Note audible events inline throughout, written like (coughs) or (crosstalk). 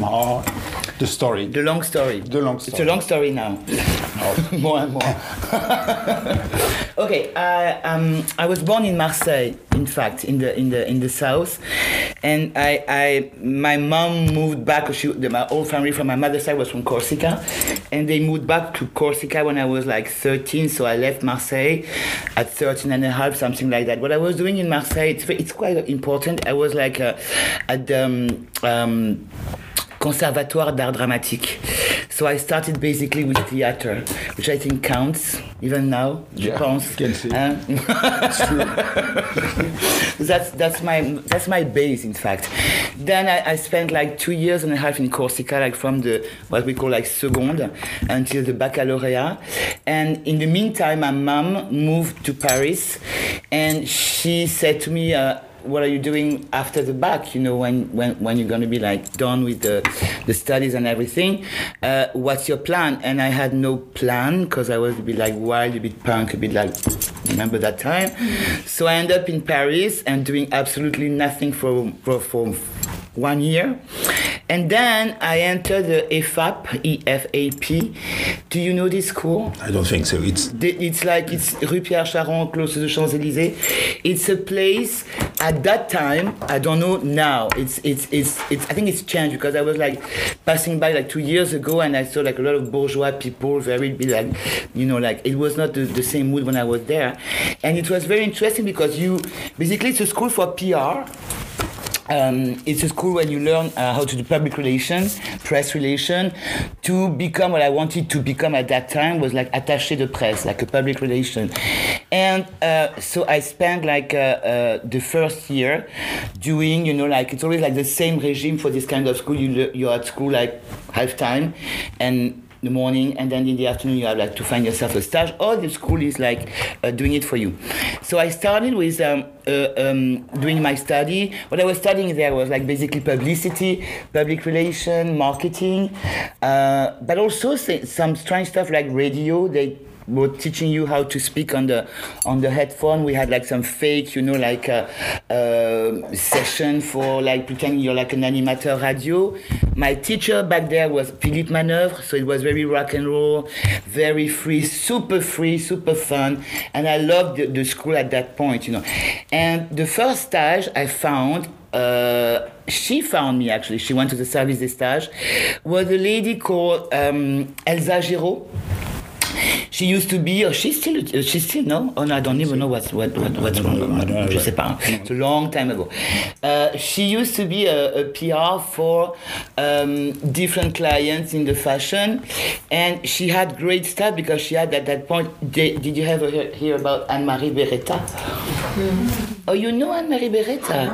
Oh, the story. The long story. The long story. It's a long story now. (laughs) more and more. (laughs) okay, I, um, I was born in Marseille, in fact, in the in the in the south, and I, I my mom moved back. She, the, my whole family from my mother's side was from Corsica, and they moved back to Corsica when I was like 13. So I left Marseille at 13 and a half, something like that. What I was doing in Marseille, it's, it's quite important. I was like uh, at the um, um, Conservatoire d'Art Dramatique. So I started basically with theater, which I think counts even now. Yeah, pense. can see. (laughs) That's that's my that's my base in fact. Then I, I spent like two years and a half in Corsica, like from the what we call like seconde until the baccalaureate. And in the meantime, my mom moved to Paris, and she said to me. Uh, what are you doing after the back? You know, when when, when you're gonna be like done with the the studies and everything. Uh, what's your plan? And I had no plan because I was a bit like wild, a bit punk, a bit like remember that time. So I ended up in Paris and doing absolutely nothing for for, for one year. And then I entered the E EFAP, E-F-A-P. Do you know this school? I don't think so. It's The- It's like it's Rue Pierre Charron, close to the Champs Elysees. It's a place at that time. I don't know now. It's it's it's it's. I think it's changed because I was like passing by like two years ago and I saw like a lot of bourgeois people, very like, you know, like it was not the, the same mood when I was there, and it was very interesting because you basically it's a school for PR. Um, it's a school where you learn uh, how to do public relations, press relation. To become what I wanted to become at that time was like attaché de presse, like a public relation. And uh, so I spent like uh, uh, the first year doing, you know, like it's always like the same regime for this kind of school. You you're at school like half time, and the morning and then in the afternoon you have like to find yourself a stage or the school is like uh, doing it for you. So i started with um, uh, um, doing my study. What i was studying there was like basically publicity public relation marketing uh, but also some strange stuff like radio. They were teaching you how to speak on the on the headphone. We had like some fake you know like a, uh session for like pretending you're like an animateur radio. My teacher back there was Philippe Manœuvre so it was very rock and roll very free super free super fun and I loved the, the school at that point you know. And the first stage I found uh, she found me actually she went to the service des stages was a lady called um, Elsa Giraud she used to be, or she's still, she's still no. Oh no, I don't even know what's what, what what's wrong. with I don't know. her. Je sais pas. It's a long time ago. Uh, she used to be a, a PR for um, different clients in the fashion, and she had great stuff because she had at that point. Did, did you ever hear, hear about Anne Marie Beretta? Oh, you know Anne Marie Beretta?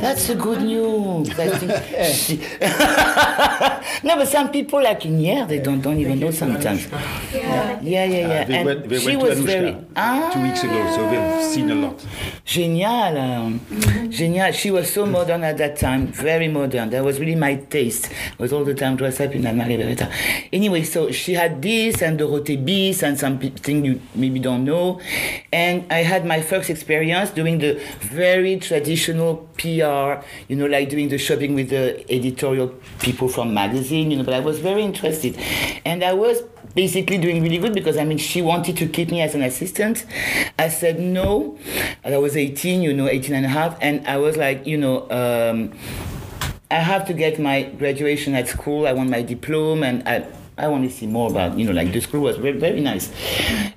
That's a good news. I think (laughs) she- (laughs) no, but some people like in here, they don't don't even know sometimes. Yeah, yeah, yeah. yeah. they And went, they she went was to very ah, two weeks ago, so they've seen a lot. Génial, um, génial. She was so modern at that time, very modern. That was really my taste. Was all the time dressed up in Anne Marie Beretta. Anyway, so she had this and Dorothée Bis and some pe- thing you maybe don't know. And I had my first experience doing the very traditional PR, you know, like doing the shopping with the editorial people from magazine, you know, but I was very interested. And I was basically doing really good because I mean she wanted to keep me as an assistant. I said no. I was 18, you know, 18 and a half, and I was like, you know, um, I have to get my graduation at school. I want my diploma, and I. I want to see more about, you know, like the school was very, very nice.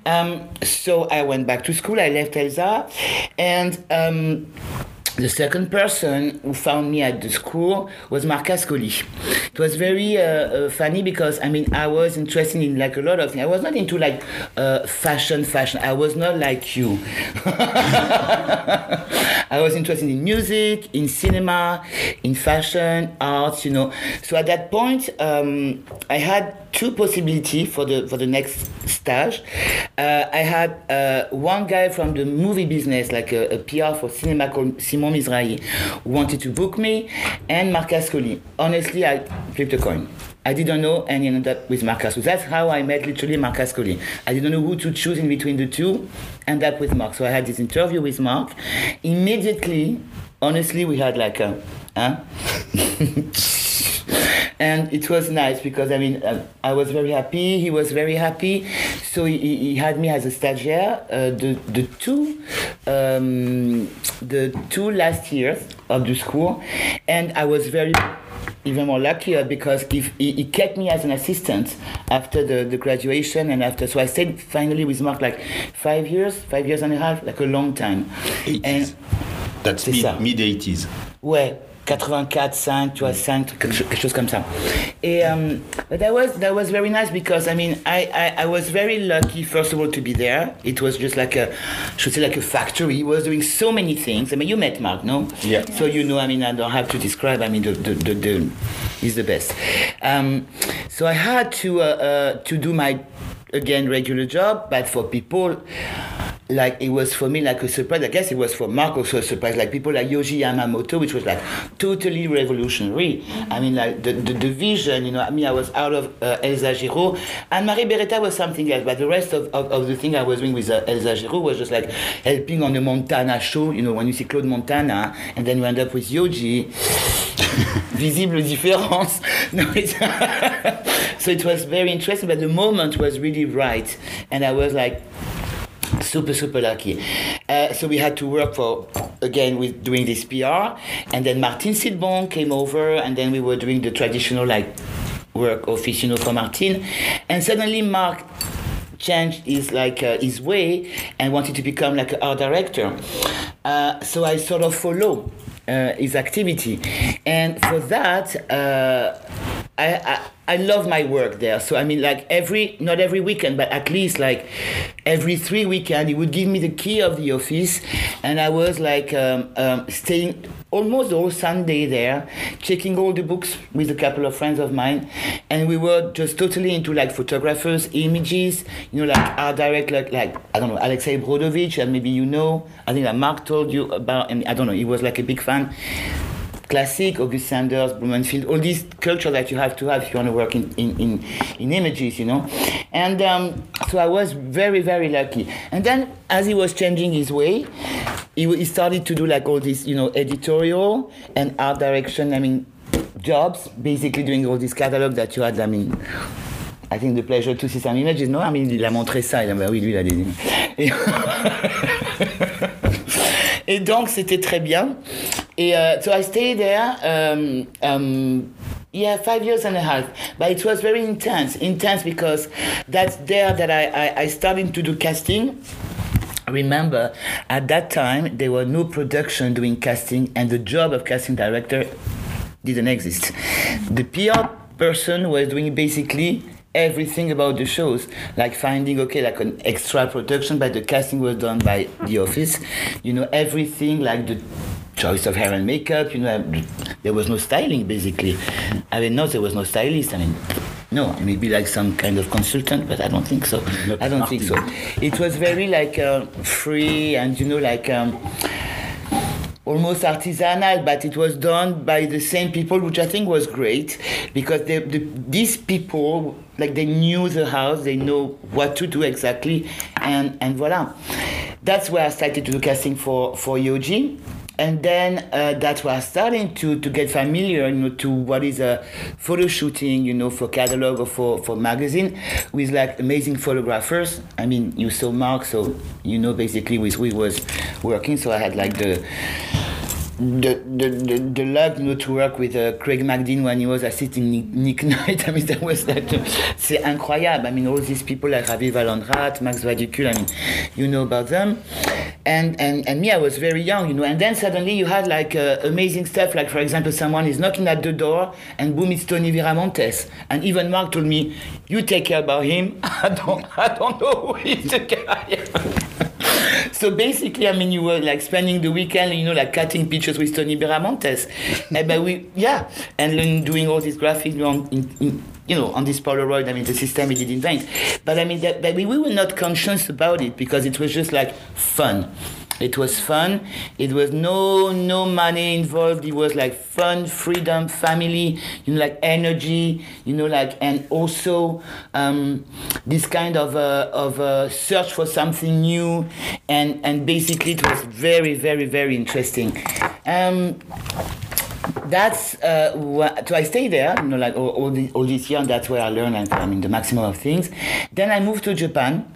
Um, so I went back to school. I left Elsa, and um, the second person who found me at the school was Marc Ascoli. It was very uh, uh, funny because I mean I was interested in like a lot of things. I was not into like uh, fashion, fashion. I was not like you. (laughs) I was interested in music, in cinema, in fashion, art. You know. So at that point, um, I had two possibilities for the for the next stage. Uh, I had uh, one guy from the movie business, like a, a PR for cinema called Simon Mizrahi, wanted to book me, and Marc Ascoli. Honestly, I flipped a coin. I didn't know and he ended up with Marc So That's how I met literally Marc Ascoli. I didn't know who to choose in between the two, end up with Mark. So I had this interview with Mark. Immediately, honestly, we had like a Huh? (laughs) and it was nice because I mean uh, I was very happy. He was very happy, so he, he had me as a stagiaire. Uh, the the two um, the two last years of the school, and I was very even more luckier because if he, he kept me as an assistant after the, the graduation and after so I stayed finally with Mark like five years, five years and a half, like a long time. 80s. That's mid, mid 80s. Ouais, 84, 5, tu vois, 5, quelque, chose- quelque chose comme ça. Et um, but that was that was very nice because I mean I, I, I was very lucky first of all to be there. It was just like a I should say like a factory. He was doing so many things. I mean you met Mark, no? Yeah. So you know, I mean I don't have to describe. I mean the the, the, the he's the best. Um, so I had to uh, uh, to do my again regular job, but for people like it was for me like a surprise. I guess it was for Mark also a surprise. Like people like Yohji Yamamoto, which was like totally revolutionary. I mean, like the, the, the vision, you know. I mean, I was out of uh, Elsa and Marie Beretta was something else. But the rest of, of, of the thing I was doing with uh, Elsa was just like helping on the Montana show. You know, when you see Claude Montana, and then you end up with Yoji. (laughs) Visible différence. (laughs) No, it's (laughs) so it was very interesting, but the moment was really right, and I was like super super lucky. Uh, so we had to work for again with doing this pr and then Martine Sitbon came over and then we were doing the traditional like work office you know for Martine. And suddenly mark changed his like uh, his way and wanted to become like art director. Uh, so i sort of follow uh, his activity. And for that uh, I, I love my work there. So I mean, like every not every weekend, but at least like every three weekend, he would give me the key of the office, and I was like um, um, staying almost all Sunday there, checking all the books with a couple of friends of mine, and we were just totally into like photographers, images, you know, like art direct, like like I don't know, Alexei Brodovitch, and maybe you know, I think that Mark told you about, and I don't know, he was like a big fan classic, August Sanders, Blumenfeld, all these culture that you have to have if you want to work in, in, in, in images, you know. And um, so I was very, very lucky. And then as he was changing his way, he, he started to do like all this, you know, editorial and art direction, I mean, jobs, basically doing all this catalog that you had, I mean, I think the pleasure to see some images. No, I mean, il a montré ça. Il a, bah oui, lui, il a. (laughs) (laughs) Et, donc, c'était très bien. Et uh, so I stayed there. Um, um, yeah, five years and a half. But it was very intense. Intense because that's there that I, I, I started to do casting. Remember, at that time, there were no production doing casting, and the job of casting director didn't exist. The PR person was doing basically everything about the shows, like finding okay, like an extra production, but the casting was done by the office. You know, everything like the choice of hair and makeup. You know, there was no styling basically. I mean, no, there was no stylist. I mean. No, maybe like some kind of consultant, but I don't think so. Not I don't think so. It was very like uh, free and you know like um, almost artisanal, but it was done by the same people, which I think was great because they, the, these people, like they knew the house, they know what to do exactly, and and voila. That's where I started to do casting for for Yohji. And then uh, that's where I started to, to get familiar, you know, to what is a photo shooting, you know, for catalog or for, for magazine with like amazing photographers. I mean, you saw Mark, so you know basically with who he was working. So I had like the the, the, the, the luck you know, to work with uh, Craig McDean when he was assisting Nick, Nick Knight. (laughs) I mean, that was that. like, c'est incroyable. I mean, all these people like Javier Vallhonrat, Max Vadukul, I mean, you know about them. And, and, and me, I was very young, you know, and then suddenly you had like uh, amazing stuff, like for example, someone is knocking at the door and boom, it's Tony Viramontes. And even Mark told me, you take care about him. (laughs) I don't, I don't know who is the guy. (laughs) so basically, I mean, you were like spending the weekend, you know, like cutting pictures with Tony Viramontes. and (laughs) eh, but we, yeah, and then doing all these graphics on, in, in, you know, on this Polaroid. I mean, the system we did invent. But I mean, that, but we, we were not conscious about it because it was just like fun. It was fun. It was no no money involved. It was like fun, freedom, family. You know, like energy. You know, like and also um, this kind of uh, of uh, search for something new, and and basically it was very very very interesting. Um, that's uh, what, so I stay there, you know, like all, all, the, all this year, and that's where I learned, like, I mean, the maximum of things. Then I moved to Japan,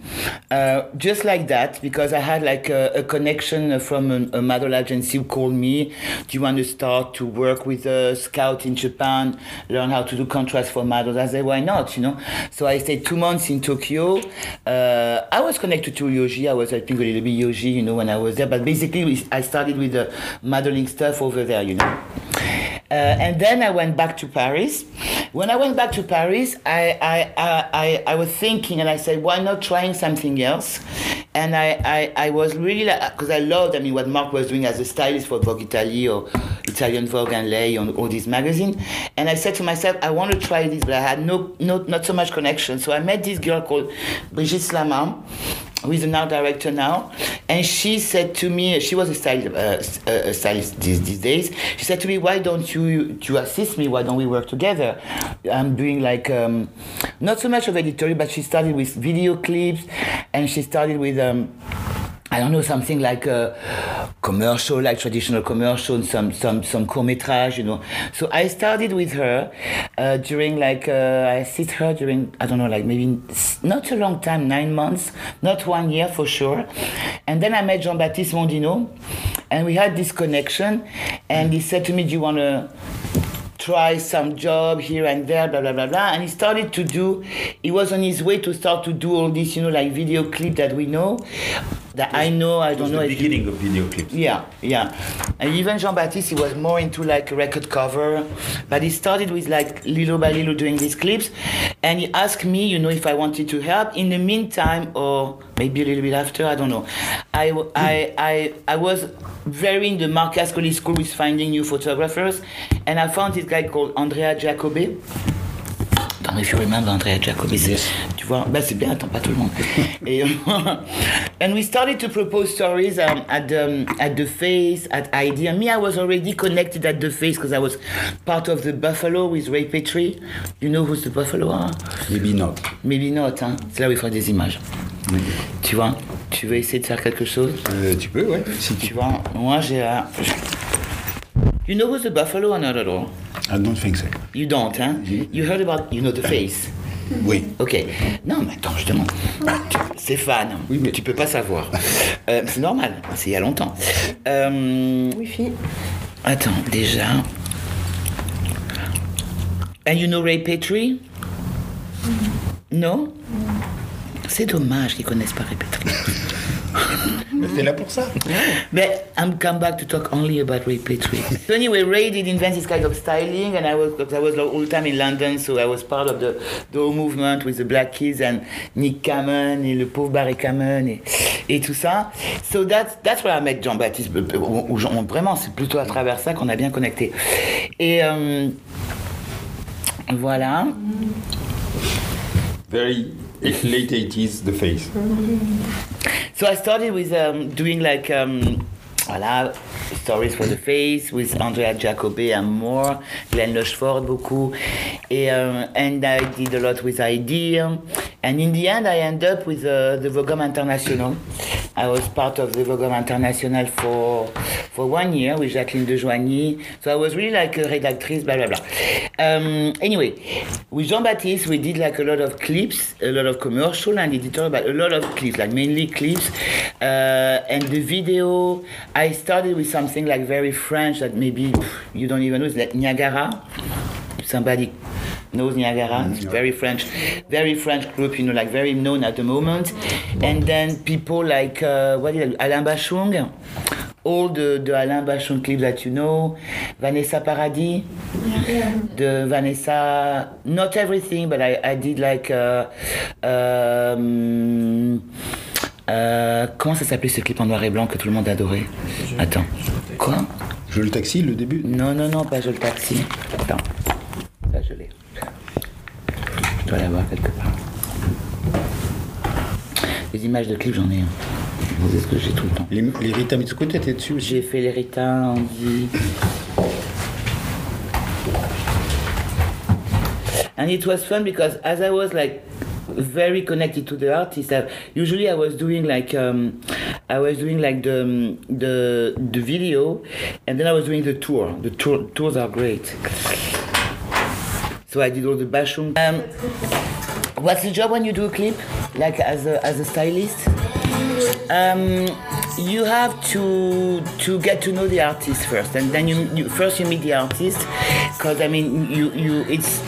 uh, just like that, because I had like a, a connection from a, a model agency who called me, do you want to start to work with a scout in Japan, learn how to do contrast for models? I said, why not, you know? So I stayed two months in Tokyo. Uh, I was connected to Yohji, I was helping a little bit Yohji, you know, when I was there, but basically I started with the modeling stuff over there, you know. Uh, and then I went back to Paris. When I went back to Paris, I, I, I, I, was thinking and I said, why not trying something else? And I, I, I was really like, because I loved, I mean, what Mark was doing as a stylist for Vogue Italy or Italian Vogue and Lay on all these magazines. And I said to myself, I want to try this, but I had no, no, not so much connection. So I met this girl called Brigitte Slama who is an art director now, and she said to me, she was a stylist, uh, a stylist these, these days. She said to me, "Why don't you to assist me? Why don't we work together?" I'm doing like um, not so much of editorial, but she started with video clips, and she started with. Um, I don't know something like a commercial, like traditional commercial, some some some court métrage, you know. So I started with her uh, during like uh, I assist her during I don't know like maybe not a long time, nine months, not one year for sure. And then I met Jean Baptiste Mondino, and we had this connection. And he said to me, "Do you want to?" try some job here and there, blah blah blah blah. And he started to do. He was on his way to start to do all this, you know, like video clip that we know, that I know. I don't know. the beginning of video clips. yeah, yeah. And even Jean Baptiste, he was more into like record cover, but he started with like little by little doing these clips, and he asked me, you know, if I wanted to help. In the meantime, or maybe a little bit after, I don't know. I I I, I was very in the Marc Ascoli school with finding new photographers, and I found this guy called Andrea Giacobbe. Know if you remember Andrea Jacobi. c'est- Yes. Tu vois, bah c'est bien, attends, pas tout le monde. (laughs) Et, and we started to propose stories um, at, the, at the face, at ID. And me, I was already connected at the face because I was part of the Buffalo with Ray Petrie. You know who's the Buffalo? Hein? Maybe not. Maybe not. Hein? C'est là où il fera des images. Tu vois Tu veux essayer de faire quelque chose? Euh, tu peux, ouais. Si Tu tu vois Moi, j'ai... un- You know who's the Buffalo or not at all? I don't think so. You don't, hein You heard about... You know the face? (laughs) Oui. Ok. Non, mais attends, je demande. C'est fan. Oui, mais- tu peux pas savoir. Euh, c'est normal. C'est il y a longtemps. Euh, Wi-Fi. attends, déjà. And you know Ray Petrie? Non? C'est dommage qu'ils connaissent pas Ray Petrie. (laughs) Mais t'es là pour ça. (laughs) But I'm come back to talk only about Ray Petrie. so anyway, Ray did invent this kind of styling, and I was because I was all the time in London, so I was part of the, the whole movement with the Black Kids and Nick Kamen et le pauvre Barry Kamen et, et tout ça. So that's that's where I met Jean Baptiste. euh, où- où Jean- Vraiment, c'est plutôt à travers ça qu'on a bien connecté. Et euh, voilà. Very late 80s, the face. So I started with um, doing like um, voilà, stories for the face with Andrea Giacobbe and more, Glen Luchford beaucoup, et, um, and I did a lot with Idea, and in the end I end up with uh, the Vogue Hommes International. I was part of the Vogue Hommes International for for one year with Jacqueline de Joigny. So I was really like a redactrice, blah blah blah. Um, anyway, with Jean Baptiste, we did like a lot of clips, a lot of commercial and editorial, but a lot of clips, like mainly clips. Uh, and the video, I started with something like very French that maybe you don't even know, it's like Niagara. Somebody knows Niagara. It's very French, very French group, you know, like very known at the moment. And then people like uh, what is it, Alain Bachung, all the, the Alain Bachung clips that you know, Vanessa Paradis, the Vanessa, not everything, but I, I did like. Uh, um, euh, comment ça s'appelait ce clip en noir et blanc que tout le monde adorait? Attends. Quoi? Je le taxi, le début? non, non, non, pas je le taxi. Attends. Je l'ai. Dois l'avoir quelque part. Les images de clips, j'en ai. un. C'est ce que j'ai tout le temps. Les, les Rita Mitsuko, t'étais dessus. J'ai fait les Rita, Andy. And it was fun because as I was like very connected to the artist, I, usually I was doing like um, I was doing like the um, the the video, and then I was doing the tour. The tour tours are great. So I did all the bashung. Um, what's the job when you do a clip, like as a as a stylist? Um, you have to to get to know the artist first, and then you, you first you meet the artist, because I mean you you it's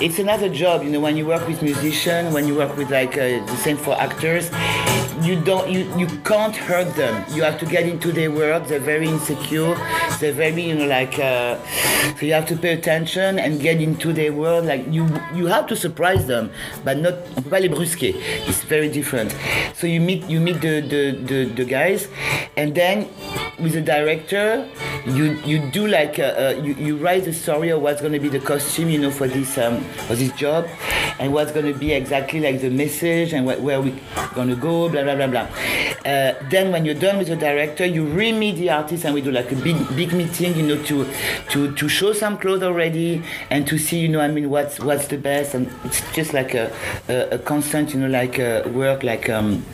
it's another job, you know, when you work with musicians, when you work with like uh, the same for actors, you don't you, you can't hurt them. You have to get into their world. They're very insecure. They're very you know like uh, so you have to pay attention and get into their world. Like you you have to surprise them, but not on peut pas les brusquer. It's very different. So you meet you meet the the, the, the guys, and then with the director, you you do like uh, uh, you, you write the story of what's going to be the costume, you know, for this um, for this job, and what's going to be exactly like the message and wh- where we're going to go, blah blah blah blah. Uh, then when you're done with the director, you re-meet the artist, and we do like a big big meeting, you know, to to to show some clothes already and to see, you know, I mean, what's what's the best, and it's just like a a, a constant, you know, like uh, work, like. Um,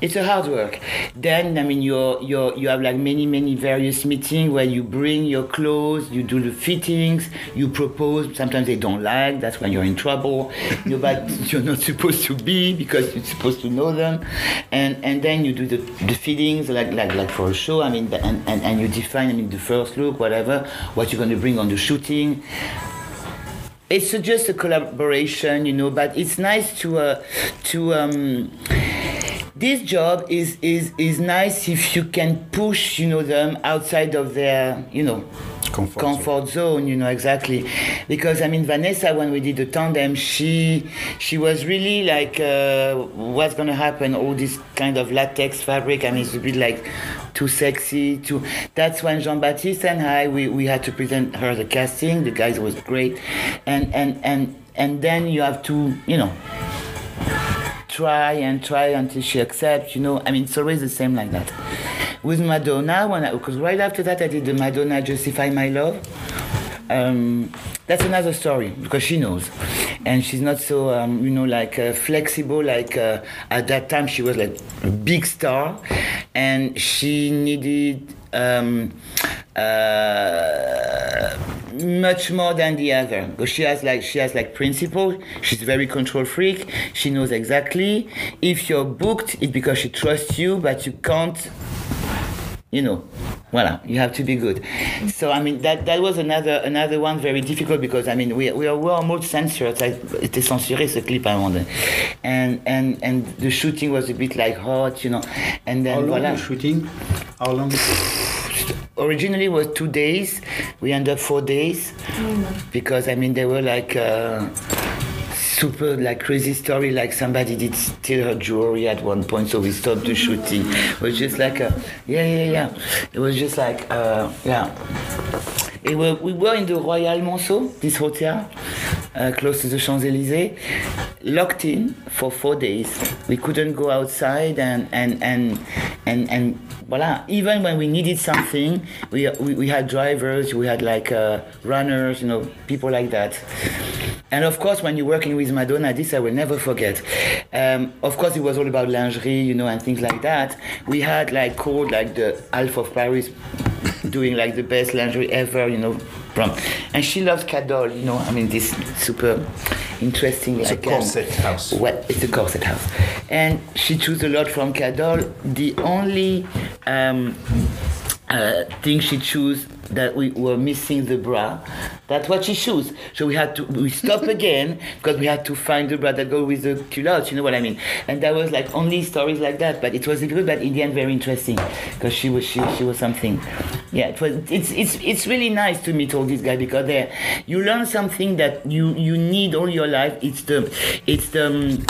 it's a hard work. Then I mean you you you have like many many various meetings where you bring your clothes, you do the fittings, you propose. Sometimes they don't like. That's when you're in trouble. you but (laughs) you're not supposed to be because you're supposed to know them, and and then you do the the fittings like like like for a show. I mean and and, and you define I mean the first look whatever what you're going to bring on the shooting it's just a collaboration, you know. But it's nice to uh, to um, this job is is is nice if you can push, you know, them outside of their, you know, Comfort comfort zone, you know exactly. Because I mean, Vanessa, when we did the tandem, she she was really like, uh, what's gonna happen? All this kind of latex fabric. I mean, it's a bit like too sexy. Too. That's when Jean Baptiste and I we, we had to present her the casting. The guys was great, and and and and then you have to you know try and try until she accepts. You know, I mean, it's always the same like that. With Madonna, when I because right after that I did the Madonna Justify My Love. Um, that's another story because she knows, and she's not so um, you know like uh, flexible. Like uh, at that time, she was like a big star, and she needed. Um, uh, much more than the other. Because she has like she has like principle she's very control freak. She knows exactly. If you're booked it's because she trusts you but you can't you know voila you have to be good. So i mean that that was another another one very difficult because i mean we we are, we are almost censored. Ça a été censuré ce clip à un moment and and and the shooting was a bit like hot you know. And then How long voila. the shooting? How long? Originally was two days. We ended up four days. Because i mean they were like uh, super like crazy story like somebody did steal her jewelry at one point so we stopped the shooting. It was just like a, yeah yeah yeah. It was just like uh, yeah. It we were in the Royal Monceau, this hotel, uh, close to the Champs-Élysées, locked in for four days. We couldn't go outside and, and, and, and, and voila. Even when we needed something, we, we, we had drivers, we had like uh, runners, you know, people like that. And of course, when you're working with Madonna, this I will never forget. Um, of course, it was all about lingerie, you know, and things like that. We had like called like the Half of Paris doing like the best lingerie ever, you know, from. And she loves Cadolle, you know, I mean, this super interesting It's a like um, corset house. well, it's a corset house. And she chose a lot from Cadolle. The only um, uh, thing she chose that we were missing the bra. That's what she chose. So we had to we stop (laughs) again because we had to find the brother go with the culottes. You know what I mean? And that was like only stories like that. But it was good, but in the end very interesting because she was she, she was something. Yeah, it was. It's it's it's really nice to meet all these guys because they you learn something that you you need all your life. It's the it's the. Um,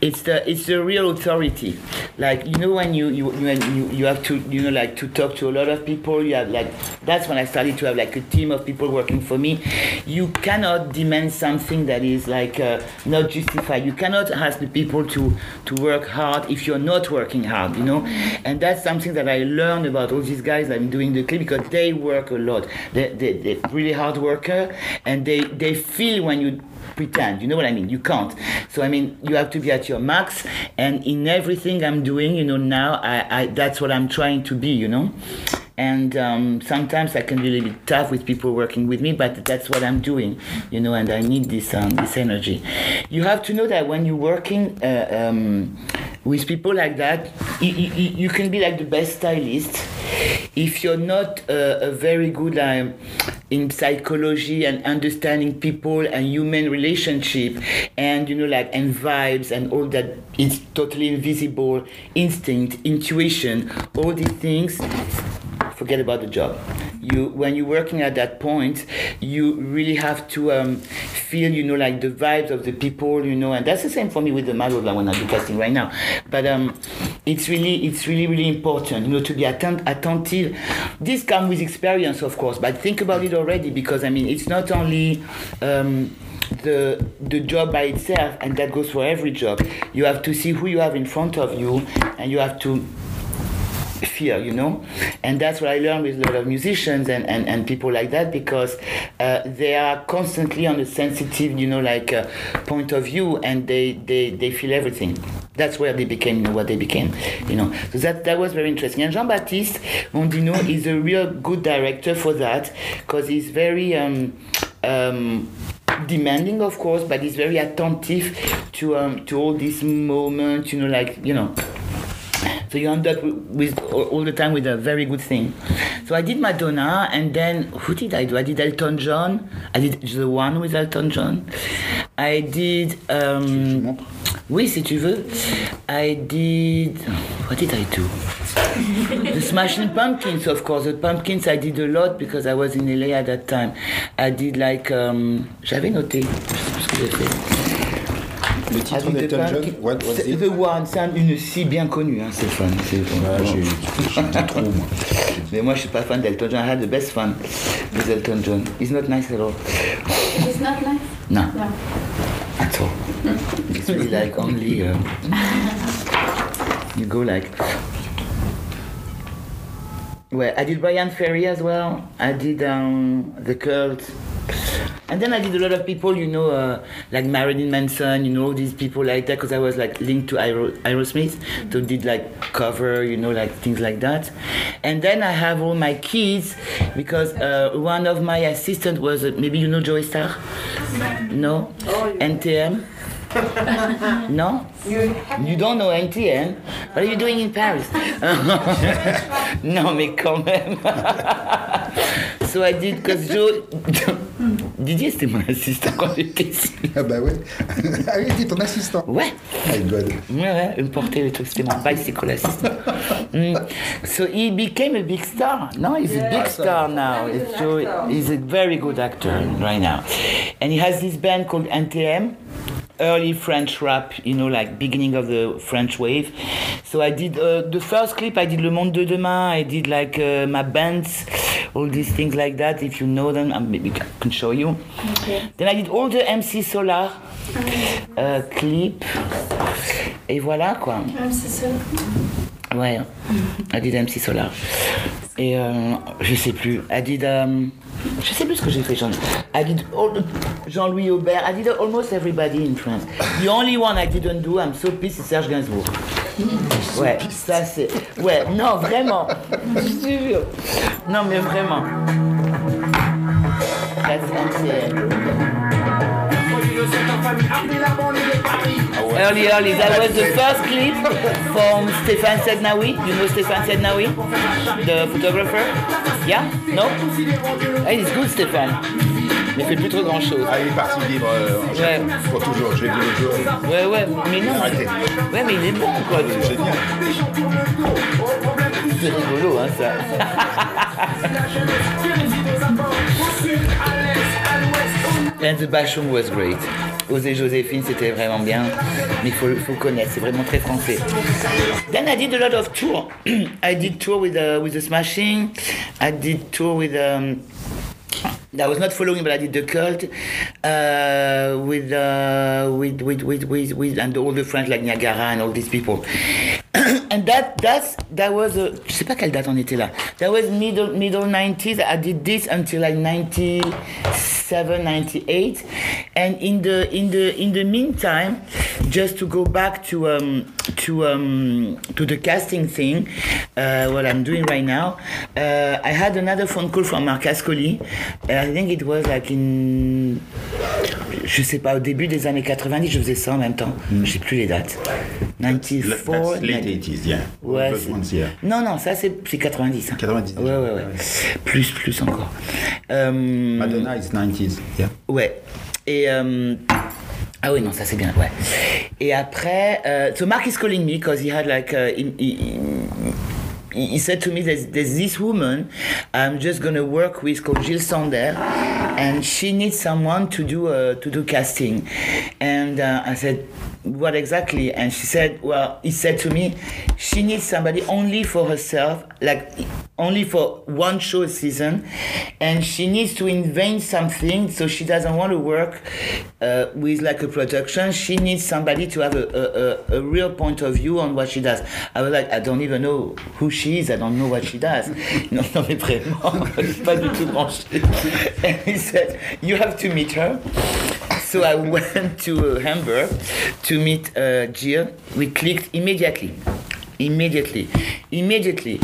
It's the it's the real authority. Like you know when you you you, you you have to you know like to talk to a lot of people you have like that's when i started to have like a team of people working for me. You cannot demand something that is like uh, not justified. You cannot ask the people to to work hard if you're not working hard you know? And that's something that i learned about all these guys i'm doing the clip because they work a lot. They, they, they're really hard worker and they they feel when you pretend. You know what I mean? You can't. So I mean, you have to be at your max. And in everything I'm doing, you know, now I, I that's what I'm trying to be. You know. And um, sometimes I can really be a little bit tough with people working with me, but that's what I'm doing, you know. And I need this um, this energy. You have to know that when you're working uh, um, with people like that, you, you, you can be like the best stylist if you're not uh, a very good um, in psychology and understanding people and human relationship and you know like and vibes and all that it's totally invisible instinct intuition all these things forget about the job. You when you're working at that point you really have to um, feel you know like the vibes of the people you know and that's the same for me with the that when i do casting right now. But um, it's really it's really really important you know to be atten- attentive. This comes with experience of course but think about it already because i mean it's not only um, the the job by itself and that goes for every job. You have to see who you have in front of you and you have to fear, you know? And that's what I learned with a lot of musicians and, and, and people like that because uh, they are constantly on a sensitive, you know, like uh, point of view and they, they, they feel everything. That's where they became, you know, what they became, you know. So that, that was very interesting. And Jean-Baptiste Mondino is a real good director for that because he's very... Um, um, demanding of course but he's very attentive to um, to all these moments you know like you know so you end up with all the time with a very good thing. So I did Madonna, and then who did I do? I did Elton John. I did the one with Elton John. I did. Um, oui, si tu veux. I did. What did I do? (laughs) the Smashing Pumpkins, of course. The Pumpkins, I did a lot because I was in LA at that time. I did like. Um, J'avais noté. Je sais ce que j'ai fait. Le titre d'Elton John, what was it? The One, c'est un- une si bien connue, hein. C'est- Ouais, j'ai j'ai des trous, moi. (laughs) Mais moi, je suis pas fan d'Elton John. I had the best fun with Elton John. He's not nice at all. It's not nice? No, No. at all. It's really like only. Uh, you go like. Well, I did Brian Ferry as well. I did um, The Cult. And then I did a lot of people, you know, uh, like Marilyn Manson, you know, these people like that, because I was like linked to Aero- Aerosmith. So did like cover, you know, like things like that. And then I have all my kids, because uh, one of my assistants was, uh, maybe you know JoeyStarr? No? NTM? (laughs) no? You don't know NTM? What are you doing in Paris? (laughs) non, mais quand même. (laughs) so I did, because Joe. Didier, c'était mon assistant quand j'étais ici. Ah bah ouais. (laughs) Ah oui, il est ton assistant. Ouais. Ah, il doit... Ouais, ouais, il me portait le truc, c'était mon bicycle assistant. Mm. So he became a big star? No, he's a big star now. Joe, he's a very good actor right now. And he has this band called NTM, early French rap, you know, like beginning of the French wave. So I did uh, the first clip, I did Le Monde de Demain, I did like uh, my bands, all these things like that. If you know them, um, maybe I can show you. Okay. Then I did all the MC Solaar uh, clip. Et voilà quoi. C'est ça. Ouais, did MC Solar. Et euh, je sais plus. I did. Um, je sais plus ce que j'ai fait, Jean. I did all the- Jean-Louis Aubert. I did almost everybody in France. The only one I didn't do, I'm so pissed, c'est Serge Gainsbourg. Ouais, ça c'est. Ouais, non, vraiment. Non, mais vraiment. Early, early. That was the first clip from Stéphane Sednaoui. You know Stéphane Sednaoui, the photographer? Yeah? No? Hey, it's good, Stéphane. Mais il fait plus trop grand chose. Ah, il est parti libre euh, en Ouais. Pour toujours, je l'ai vu l'autre jour. Ouais, ouais, mais non. Arrêtez. Ouais, mais il est bon, quoi. C'est génial. C'est rigolo, hein, ça. (laughs) And the Bashung was great. Osée Joséphine, c'était vraiment bien. Mais il faut, faut connaître, c'est vraiment très français. Then I did a lot of tour. (clears throat) I did tour with, uh, with the Smashing. I did tour with... Um, I was not following, but I did the cult uh, with, uh, with, with, with, with, with, and all the French like Niagara and all these people. (clears throat) and that that's that was a je sais pas quelle date on était là. That was middle middle 90s. I did this until like 97, 98, and in the in the in the meantime, just to go back to um to um to the casting thing, uh, what I'm doing right now, uh, I had another phone call from Marc Ascoli. I think it was like in je sais pas au début des années 90, je faisais ça en même temps. Je sais plus les dates. 94. That's late 90. 80s, yeah. Ouais. Non, non, ça c'est c'est 90. hein. 90 Ouais, ouais, ouais. Plus, plus encore. Euh, Madonna is 90s, yeah. Ouais. Et. euh, ah oui, non, ça c'est bien, ouais. Et après, euh, so Mark is calling me because he had like. Uh, he, he, he he said to me, there's, there's this woman I'm just gonna work with called Jill Sander, and she needs someone to do uh, to do casting. And uh, I said, what exactly? And she said, well, he said to me, she needs somebody only for herself, like only for one show a season, and she needs to invent something. So she doesn't want to work uh, with like a production. She needs somebody to have a, a, a, real point of view on what she does. I was like, I don't even know who she is. I don't know what she does. (laughs) non, non, mais vraiment, (laughs) pas du tout branché. (laughs) And he said, you have to meet her. So I (laughs) went to uh, Hamburg to meet uh, Jill. We clicked immediately. Immediately. Immediately.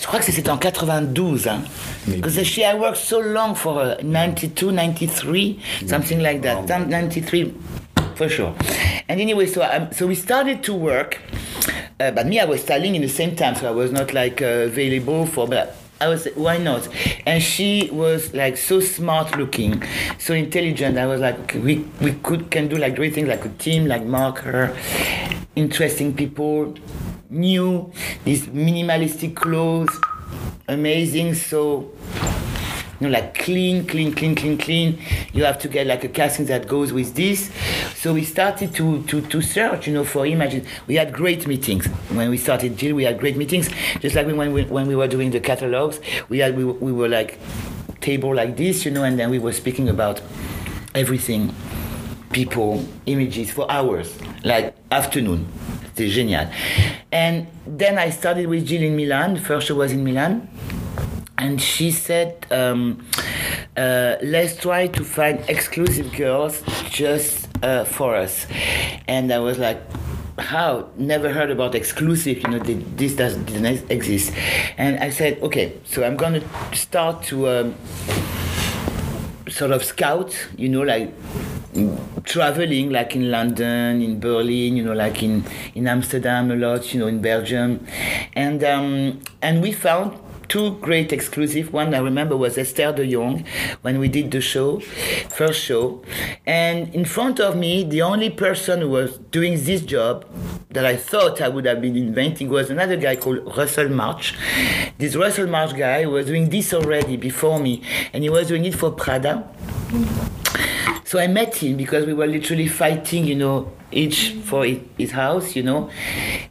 Je crois que c'était en 92. Hein? Because she I worked so long for her. 92, 93, something like that. 93 for sure. And anyway, so um, so we started to work. Uh, but me, I was styling in the same time, so I was not like uh, available for. But I was why not? And she was like so smart looking, so intelligent. I was like, okay, we we could can do like great things like a team, like Mark, her, interesting people, new, these minimalistic clothes, amazing. So you know, like clean, clean, clean, clean, clean. You have to get like a casting that goes with this. So we started to, to, to search, you know, for images. We had great meetings. When we started Jill, we had great meetings. Just like when we, when we were doing the catalogs, we had, we, we were like table like this, you know, and then we were speaking about everything, people, images for hours, like afternoon. C'était génial. And then I started with Jill in Milan. First show was in Milan and she said um, uh, let's try to find exclusive girls just uh, for us. And i was like how? Never heard about exclusive you know this does, doesn't exist. And i said okay so i'm going to start to um, sort of scout, you know, like traveling, like in London, in Berlin, you know, like in, in Amsterdam a lot, you know, in Belgium, and um, and we found two great exclusive. One I remember was Esther de Jong when we did the show, first show, and in front of me, the only person who was doing this job that I thought I would have been inventing was another guy called Russell Marsh. This Russell Marsh guy was doing this already before me, and he was doing it for Prada. So I met him because we were literally fighting, you know, each for his house, you know.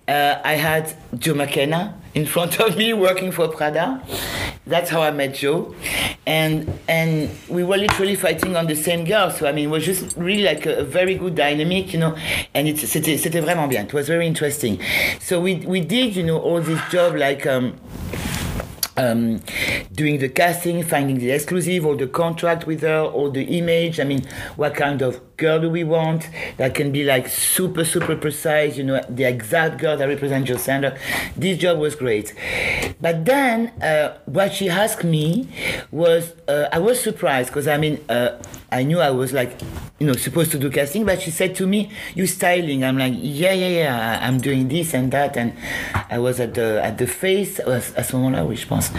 Uh, I had Joe McKenna in front of me working for Prada. That's how I met Joe. And and we were literally fighting on the same girl. So I mean, it was just really like a, a very good dynamic, you know. And it's c'était c'était vraiment bien. It was very interesting. So we we did, you know, all this job like um, um, doing the casting, finding the exclusive, or the contract with her, or the image. I mean, what kind of girl do we want? That can be like super, super precise, you know, the exact girl that represents your center This job was great. But then, uh, what she asked me was, uh, I was surprised because I mean, uh, I knew I was like, you know, supposed to do casting, but she said to me, "You styling?" I'm like, "Yeah, yeah, yeah. I- I'm doing this and that." And I was at the at the face à ce moment-là, oui, je pense.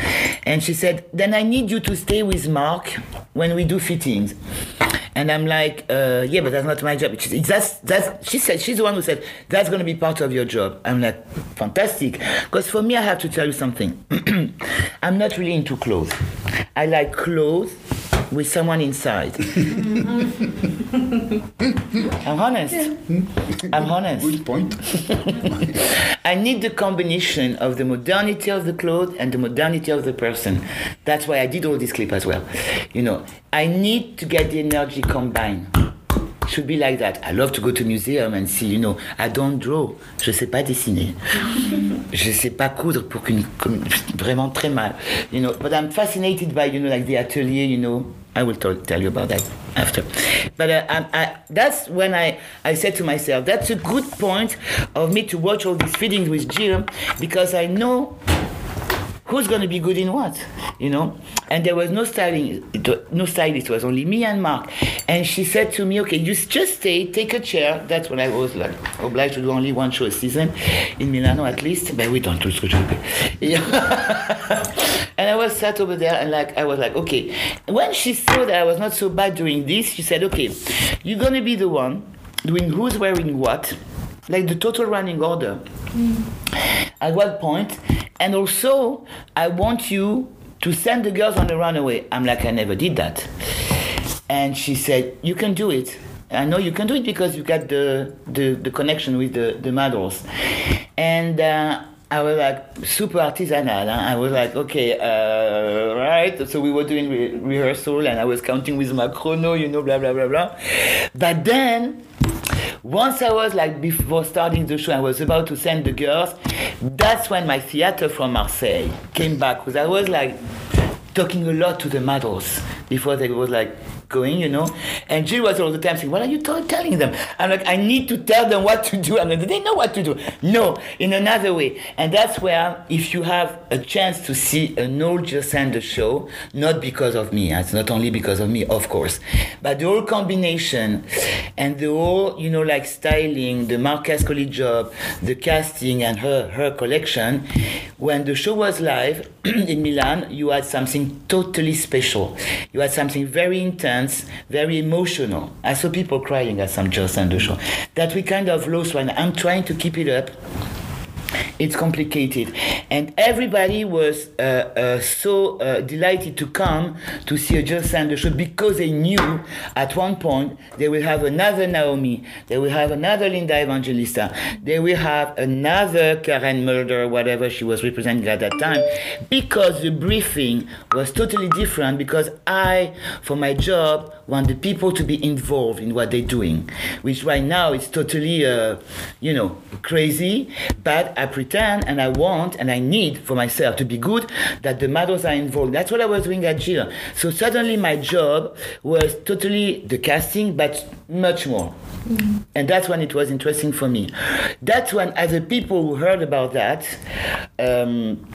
And she said, "Then I need you to stay with Mark when we do fittings." And I'm like, uh, "Yeah, but that's not my job." She that's that's. She said she's the one who said that's going to be part of your job. I'm like, fantastic, because for me, I have to tell you something. (clears throat) I'm not really into clothes. I like clothes with someone inside. (laughs) I'm honest. I'm honest. Good point. (laughs) I need the combination of the modernity of the clothes and the modernity of the person. That's why I did all this clip as well. You know, I need to get the energy combined. Should be like that. I love to go to museum and see, you know, I don't draw. Je sais pas dessiner. (laughs) je sais pas coudre pour qu'une, vraiment très mal. You know, but I'm fascinated by, you know, like the atelier, you know. I will tell, tell you about that after. But uh, I, I, that's when I, I said to myself, that's a good point of me to watch all these feedings with Jill because I know who's going to be good in what, you know? And there was no styling, no stylist. It was only me and Mark. And she said to me, "Okay, you just stay, take a chair." That's when I was like obliged to do only one show a season in Milano at least. But we don't do ce que je fais. and I was sat over there and like I was like, okay. When she saw that I was not so bad doing this, she said, "Okay, you're gonna be the one doing who's wearing what." Like the total running order mm. at what point and also i want you to send the girls on the runaway i'm like i never did that and she said you can do it i know you can do it because you got the the, the connection with the the models and uh, I was like super artisanal. Huh? I was like, okay, uh, right. So we were doing re- rehearsal, and I was counting with my chrono, you know, blah blah blah blah. But then once I was like before starting the show, I was about to send the girls. That's when my theater from Marseille came back because I was like talking a lot to the models before they was like going, you know. And Jil was all the time saying, "What are you t- telling them?" I'm like, "I need to tell them what to do." And they know what to do. No, in another way. And that's where, if you have a chance to see an old Sanders show, not because of me, it's not only because of me, of course, but the whole combination and the whole, you know, like styling, the Marc Ascoli job, the casting, and her her collection. When the show was live (clears throat) in Milan, you had something totally special. You had something very intense, very emotional. I saw people crying at some Jil Sanders show. That we kind of lost when I'm trying to keep it up it's complicated and everybody was uh, uh, so uh, delighted to come to see a Jil Sanders show because they knew at one point they will have another Naomi, they will have another Linda Evangelista, they will have another Karen Mulder, whatever she was representing at that time, because the briefing was totally different. Because I, for my job, want the people to be involved in what they're doing, which right now is totally, uh, you know, crazy. But I pretend and I want and I need for myself to be good that the models are involved. That's what I was doing at Jil. So suddenly my job was totally the casting, but much more. And that's when it was interesting for me. That's when, as the people who heard about that, um,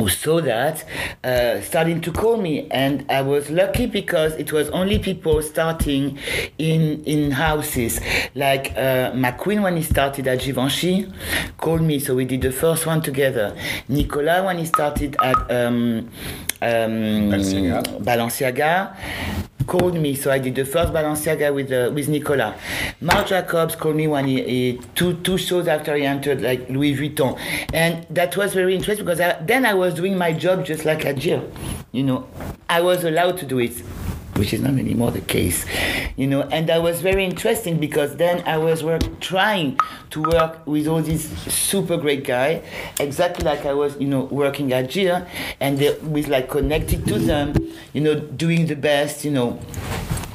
who saw that uh, starting to call me. And i was lucky because it was only people starting in in houses. Like uh, mcqueen when he started at givenchy called me. So we did the first one together. Nicolas when he started at um, um, Balenciaga. balenciaga called me, so I did the first Balenciaga with uh, with Nicolas. Marc Jacobs called me when he, he two two shows after he entered like Louis Vuitton, and that was very interesting because I, then I was doing my job just like a Jil, you know, I was allowed to do it. Which is not anymore the case, you know, and that was very interesting because then I was work, trying to work with all these super great guy, exactly like I was, you know, working at Jil, and they, with like connected to them, you know, doing the best, you know,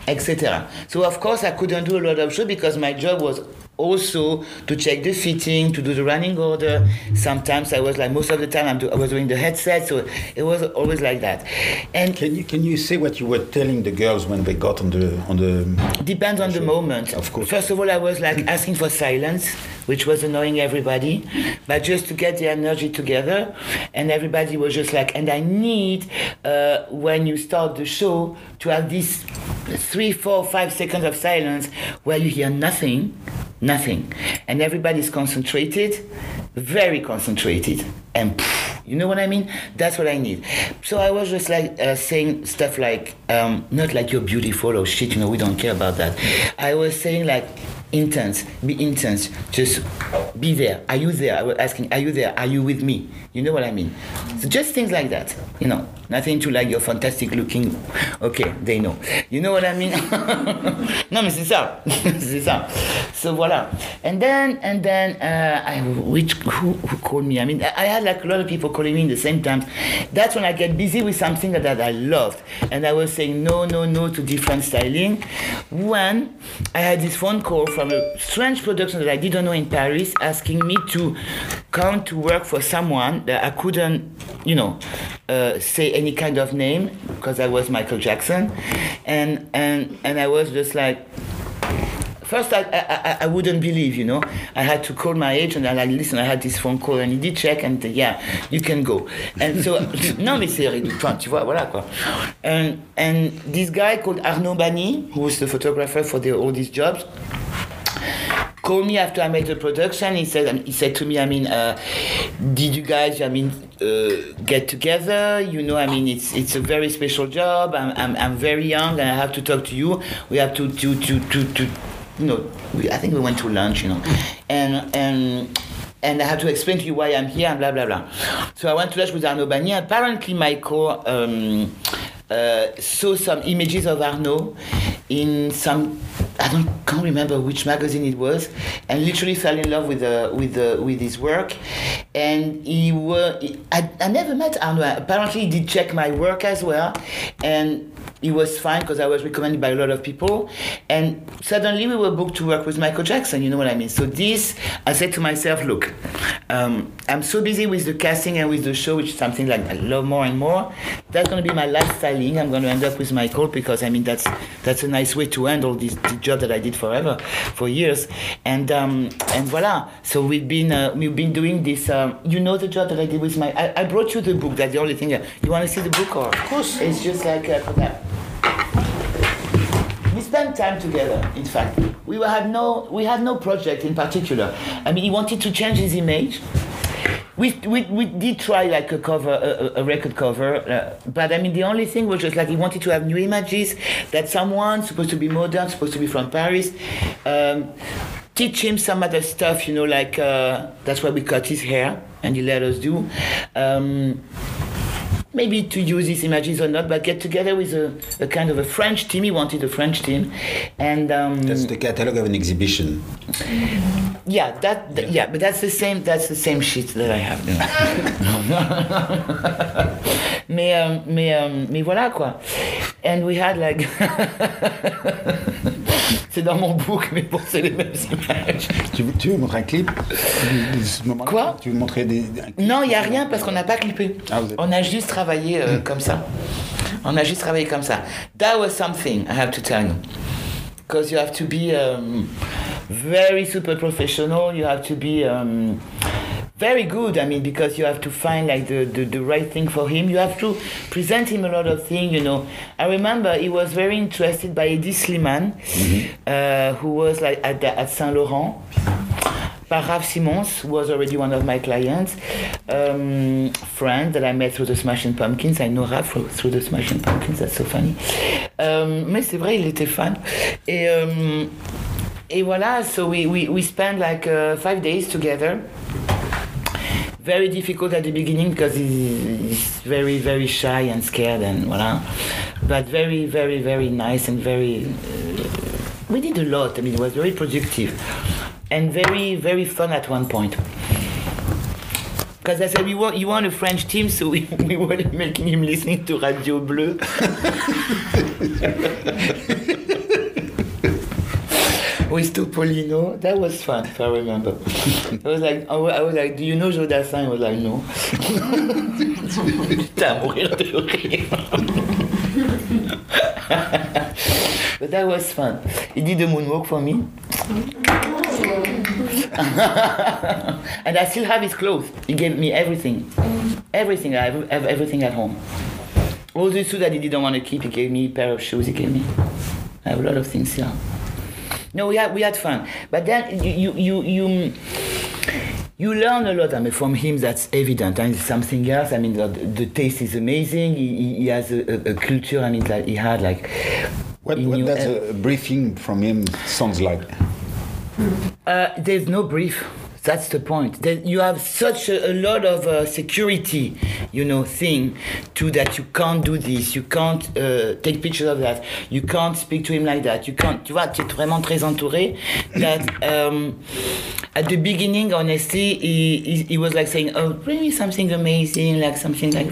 etc. So of course I couldn't do a lot of shows because my job was also to check the fitting, to do the running order. Sometimes I was like most of the time I'm do, I was doing the headset, so it was always like that. And Can you can you say what you were telling the girls when they got on the on the? Depends on the moment. Of course. First of all, I was like asking for silence, which was annoying everybody, but just to get the energy together, and everybody was just like, and I need uh, when you start the show to have these three, four, five seconds of silence where you hear nothing, nothing, and everybody's concentrated, very concentrated, and. You know what I mean? That's what I need. So I was just like uh, saying stuff like, um, not like you're beautiful or shit, you know, we don't care about that. I was saying like, intense. Be intense. Just be there. Are you there? I was asking, are you there? Are you with me? You know what I mean? So just things like that. You know, nothing to like you're fantastic looking. Okay, they know. You know what I mean? (laughs) non mais c'est ça, (laughs) c'est ça. So voilà. And then and then uh, I which who, who called me? I mean, I had like a lot of people calling me in the same time. That's when I get busy with something that, that I loved, and I was saying no, no, no to different styling. When I had this phone call from a strange production that I didn't know in Paris, asking me to come to work for someone that I couldn't, you know, uh, say any kind of name because I was Michael Jackson, and and and I was just like. First, I, I, I wouldn't believe, you know. I had to call my agent and I listen, I had this phone call and he did check and yeah, you can go. And so, (laughs) non mais c'est réducteur, tu vois, voilà quoi. And, and this guy called Arno Bani, who was the photographer for the, all these jobs, called me after I made the production. He said, he said to me, I mean, uh, did you guys, I mean, uh, get together? You know, I mean, it's it's a very special job. I'm, I'm, I'm very young and I have to talk to you. We have to to to to, to you know, we, I think we went to lunch, you know, and and and I have to explain to you why I'm here and blah blah blah. So I went to lunch with Arno Bani. Apparently, Michael um, uh, saw some images of Arno in some I don't can't remember which magazine it was, and literally fell in love with the with the with his work, and he were I, I never met Arno. Apparently, he did check my work as well, and it was fine because I was recommended by a lot of people. And suddenly we were booked to work with Michael Jackson, you know what I mean? So this, I said to myself, look, um, I'm so busy with the casting and with the show, which is something like I love more and more. That's going to be my last styling. I'm going to end up with Michael because I mean that's that's a nice way to end all this, this job that I did forever, for years. And um, and voila. So we've been uh, we've been doing this. Um, you know the job that I did with my. I, I brought you the book. That's the only thing. You want to see the book or? Of course. It's just like uh, that. We spent time together. In fact, we had no we had no project in particular. I mean, he wanted to change his image. We, we, we did try like a cover a, a record cover uh, but i mean the only thing was just like he wanted to have new images that someone supposed to be modern supposed to be from paris um, teach him some other stuff you know like uh, that's why we cut his hair and he let us do. Um, maybe to use these images or not, but get together with a, a kind of a French team. He wanted a French team, and um, That's the catalog of an exhibition. yeah, that th- yeah, but that's the same. That's the same shit that I have. (laughs) mais euh, mais euh, mais voilà quoi. And we had like. (laughs) c'est dans mon book, mais bon, c'est les mêmes images. Tu, veux- tu veux montrer un clip de ce moment-là? Quoi? Tu veux montrer des. un clip Non, il n'y a rien parce qu'on n'a pas clippé. Ah, On a juste travaillé euh, comme ça. On a juste travaillé comme ça. That was something, I have to tell you. Because you have to be um, very super professional. You have to be um, very good. I mean, because you have to find like the, the, the right thing for him. You have to present him a lot of things, you know. I remember he was very interested by Eddie Sliman, uh, who was like at, the, at Saint Laurent Raf Simons, was already one of my clients, um, friend that I met through the Smashing Pumpkins. I know Raf through, the Smashing Pumpkins, that's so funny. Um, mais c'est vrai, il était fan. Et, um, et voilà, so we, we, we spent like uh, five days together. Very difficult at the beginning because he's, he's very, very shy and scared and voilà. But very, very, very nice and very. Uh, we did a lot. I mean, it was very productive and very, very fun at one point. Because I said, we want, you want a French team, (laughs) so we, we were making him listening to Radio Bleu. (laughs) With Topolino. That was fun, if I remember. I was like, I was like, do you know Joe Jodassin? I was like, no. (laughs) Putain, mourir de rire. but that was fun. He did the moonwalk for me. (laughs) and I still have his clothes. He gave me everything. Everything. I have, have everything at home. All the shoes that he didn't want to keep, he gave me a pair of shoes he gave me. I have a lot of things here. No, we had, we had fun. But then you, you, you, you, you learn a lot. I mean, from him, that's evident. And something else, I mean, the, the taste is amazing. He, he- has a, a, culture, I mean, that he had like. What, what does a briefing from him sounds like? Uh, there's no brief. That's the point. That you have such a, a lot of uh, security, you know, thing to that you can't do this, you can't uh, take pictures of that, you can't speak to him like that, you can't, tu vois, tu es vraiment très entouré. That um, at the beginning, honestly, he, he, he was like saying, oh, bring me something amazing, like something like,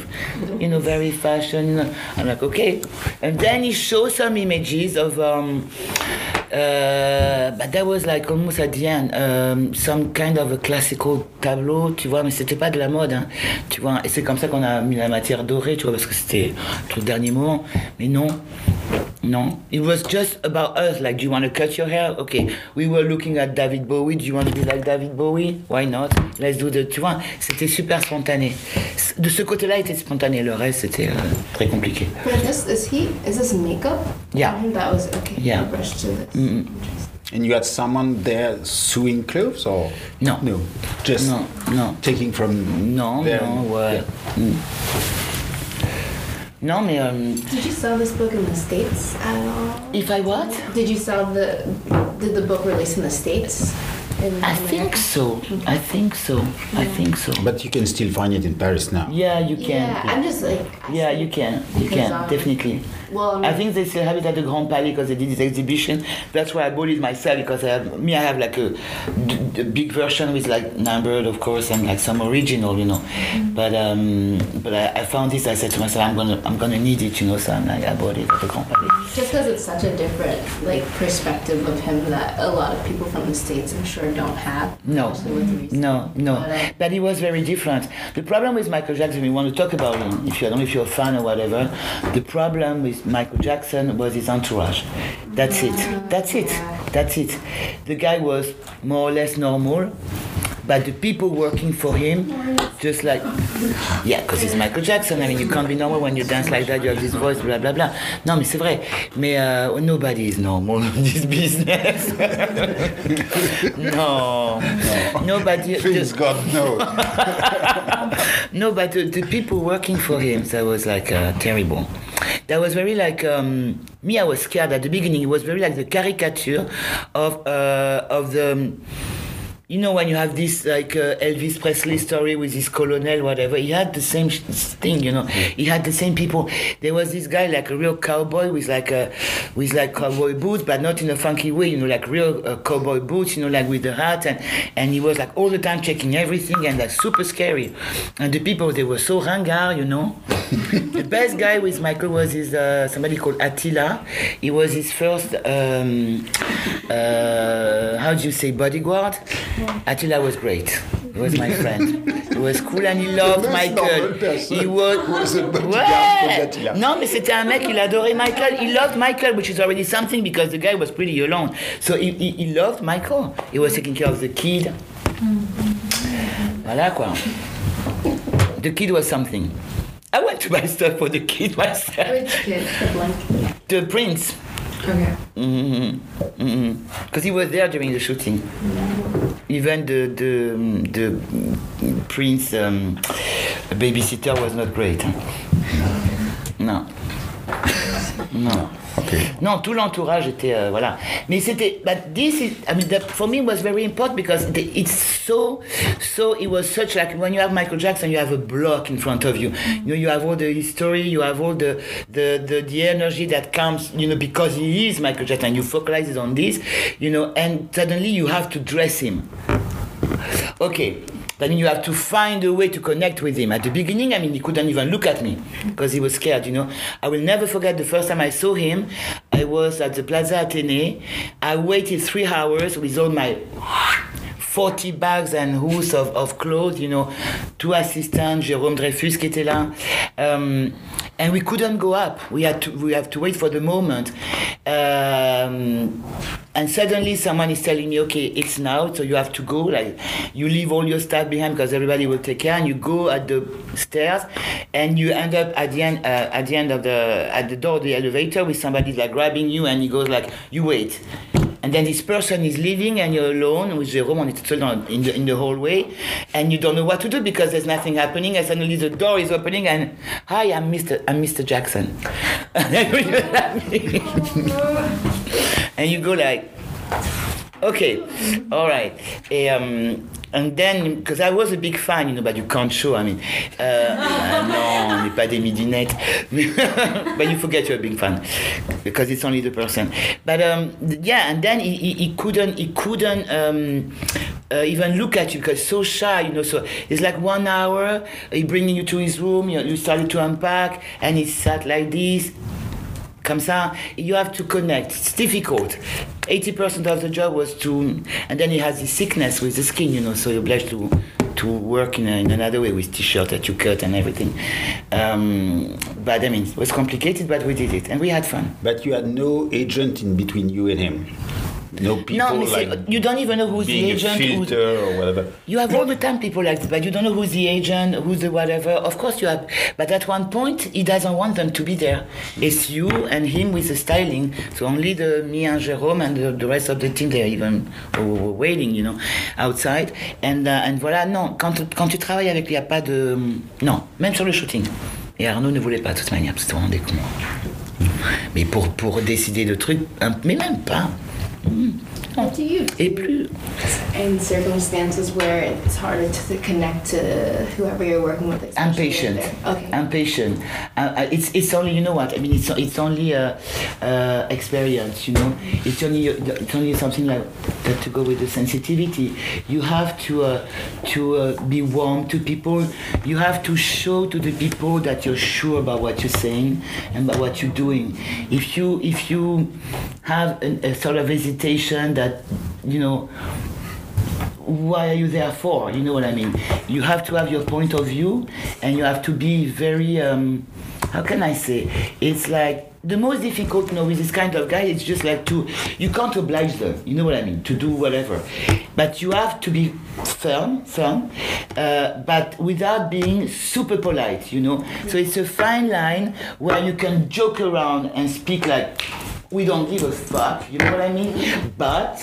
you know, very fashion. I'm like, okay. And then he shows some images of, um, uh, but that was like almost at the end, um, some kind of a classical tableau, tu vois, mais c'était pas de la mode, hein, tu vois. Et c'est comme ça qu'on a mis la matière dorée, tu vois, parce que c'était le dernier moment. Mais non, non. It was just about us, like, do you want to cut your hair? Okay. We were looking at David Bowie. Do you want to be like David Bowie? Why not? Let's do the, tu vois, c'était super spontané. De ce côté-là, était spontané. Le reste, c'était euh, très compliqué. But this is he is this makeup? Yeah. That was okay. Yeah. This. Mm-mm. And you had someone there sewing clothes or? No. No. Just No, no. taking from Non, there? non, ouais. Mm. Non, mais euh, Did you sell this book in the states at all? if I what? Did you sell the? Did the book release in the states? I think so. I think so. I think so. But you can still find it in Paris now. Yeah, you can. Yeah, I'm just like. Yeah, you can. You Because, can, um, definitely. Well, I think they still have it at the Grand Palais because they did this exhibition. That's why I bought it myself because I have, me, I have like a big version with like numbered, of course, and like some original, you know. But um, but I, I found this. I said to myself, I'm gonna I'm gonna need it, you know. So I'm like, I bought it at the Grand Palais. just because it's such a different like perspective of him that a lot of people from the states, I'm sure, don't have. No, especially with the recent- no, no. But, uh, But he was very different. The problem with Michael Jackson, we want to talk about him. If you I don't know if you're a fan or whatever. The problem with Michael Jackson was his entourage. That's it. That's it. That's it. The guy was more or less normal, but the people working for him, just like, yeah, because he's Michael Jackson. I mean, you can't be normal when you dance like that. You have this voice, blah blah blah. Non, mais c'est vrai. Mais uh, nobody is normal in this business. (laughs) no, nobody. (laughs) Please God, no. (laughs) No, but the, the people working for him, that was like uh, terrible. That was very like um, me. I was scared at the beginning. It was very like the caricature of uh, of the. You know when you have this like uh, Elvis Presley story with his colonel, whatever. He had the same thing, you know. He had the same people. There was this guy like a real cowboy with like a with like cowboy boots, but not in a funky way, you know, like real uh, cowboy boots, you know, like with the hat, and and he was like all the time checking everything, and like super scary. And the people they were so ringard, you know. (laughs) the best guy with Michael was his uh, somebody called Attila. He was his first um, uh, how do you say bodyguard. Attila was great. He was my friend. He was cool and he loved Michael. He was. Who was a bodyguard Ouais. for Attila. Non, mais c'était un mec, il adorait Michael. He loved Michael, which is already something because the guy was pretty alone. So he, he, he loved Michael. He was taking care of the kid. Voilà quoi. The kid was something. I went to buy stuff for the kid myself. Which kid? The blank. The prince. Okay. Mm-hmm, mm-hmm, mm-hmm. Because he was there during the shooting. Even the the the prince um, babysitter was not great. No. Non. Okay. Non, tout l'entourage était euh, voilà. Mais c'était, but this is, I mean, that for me was very important because the- it's so, so it was such like when you have Michael Jackson, you have a block in front of you. You know, you have all the history, you have all the the the, the energy that comes, you know, because he is Michael Jackson. and You focalize on this, you know, and suddenly you have to dress him. Okay. Then you have to find a way to connect with him. At the beginning, I mean, he couldn't even look at me because he was scared, you know. I will never forget the first time I saw him. I was at the Plaza Athénée. I waited three hours with all my 40 bags and hoods of, of clothes, you know, two assistants, Jérôme Dreyfus qui était là. Um, and we couldn't go up. We had to, we have to wait for the moment. Um, and suddenly someone is telling me, okay, it's now, so you have to go. Like, you leave all your stuff behind because everybody will take care, and you go at the stairs, and you end up at the end, uh, at the end of the, at the door of the elevator with somebody like grabbing you, and he goes like, you wait. And then this person is leaving and you're alone with Jérôme, on était seul in, the, in the hallway, and you don't know what to do because there's nothing happening, and suddenly the door is opening, and hi, I'm Mr. I'm Mr. Jackson. (laughs) Oh, and you go like, Okay, all right. Um, and then, because I was a big fan, you know, but you can't show. I mean, uh, non, on n'est pas des midinettes. (laughs) but you forget you're a big fan because it's only the person. But um, yeah, and then he, he, he couldn't, he couldn't um, uh, even look at you because so shy, you know. So it's like one hour, he bringing you to his room, you, you started to unpack, and he sat like this comme ça, you have to connect. It's difficult. 80% of the job was to, and then he has this sickness with the skin, you know, so you're obliged to to work in, a, in another way with t-shirt that you cut and everything. Um, but I mean, it was complicated, but we did it and we had fun. But you had no agent in between you and him. No people No, like you don't even know who's the agent. who's- or whatever. You have all the time people like this, but you don't know who's the agent, who's the whatever. Of course you have, but at one point he doesn't want them to be there. It's you and him with the styling. So only the me and Jerome and the, the rest of the team they even waiting, you know, outside. And uh, and voilà, non. Quand quand tu travailles avec lui, il n'y a pas de non, même sur le shooting. Et Arnaud ne voulait pas de toute manière, parce que c'était vraiment des cons. Mais pour pour décider de trucs, mais même pas. You Et plus. in circumstances where it's harder to connect to whoever you're working with? I'm patient. Okay. I'm patient. Uh, uh, it's it's only you know what I mean. It's it's only uh, uh, experience. You know, it's only it's only something like that to go with the sensitivity. You have to uh, to uh, be warm to people. You have to show to the people that you're sure about what you're saying and about what you're doing. If you if you have an, a sort of hesitation that you know why are you there for? You know what I mean? You have to have your point of view and you have to be very, um, how can I say? It's like the most difficult, you know, with this kind of guy, it's just like to, you can't oblige them, you know what I mean, to do whatever. But you have to be firm, firm, uh, but without being super polite, you know? So it's a fine line where you can joke around and speak like, we don't give a fuck, you know what I mean? But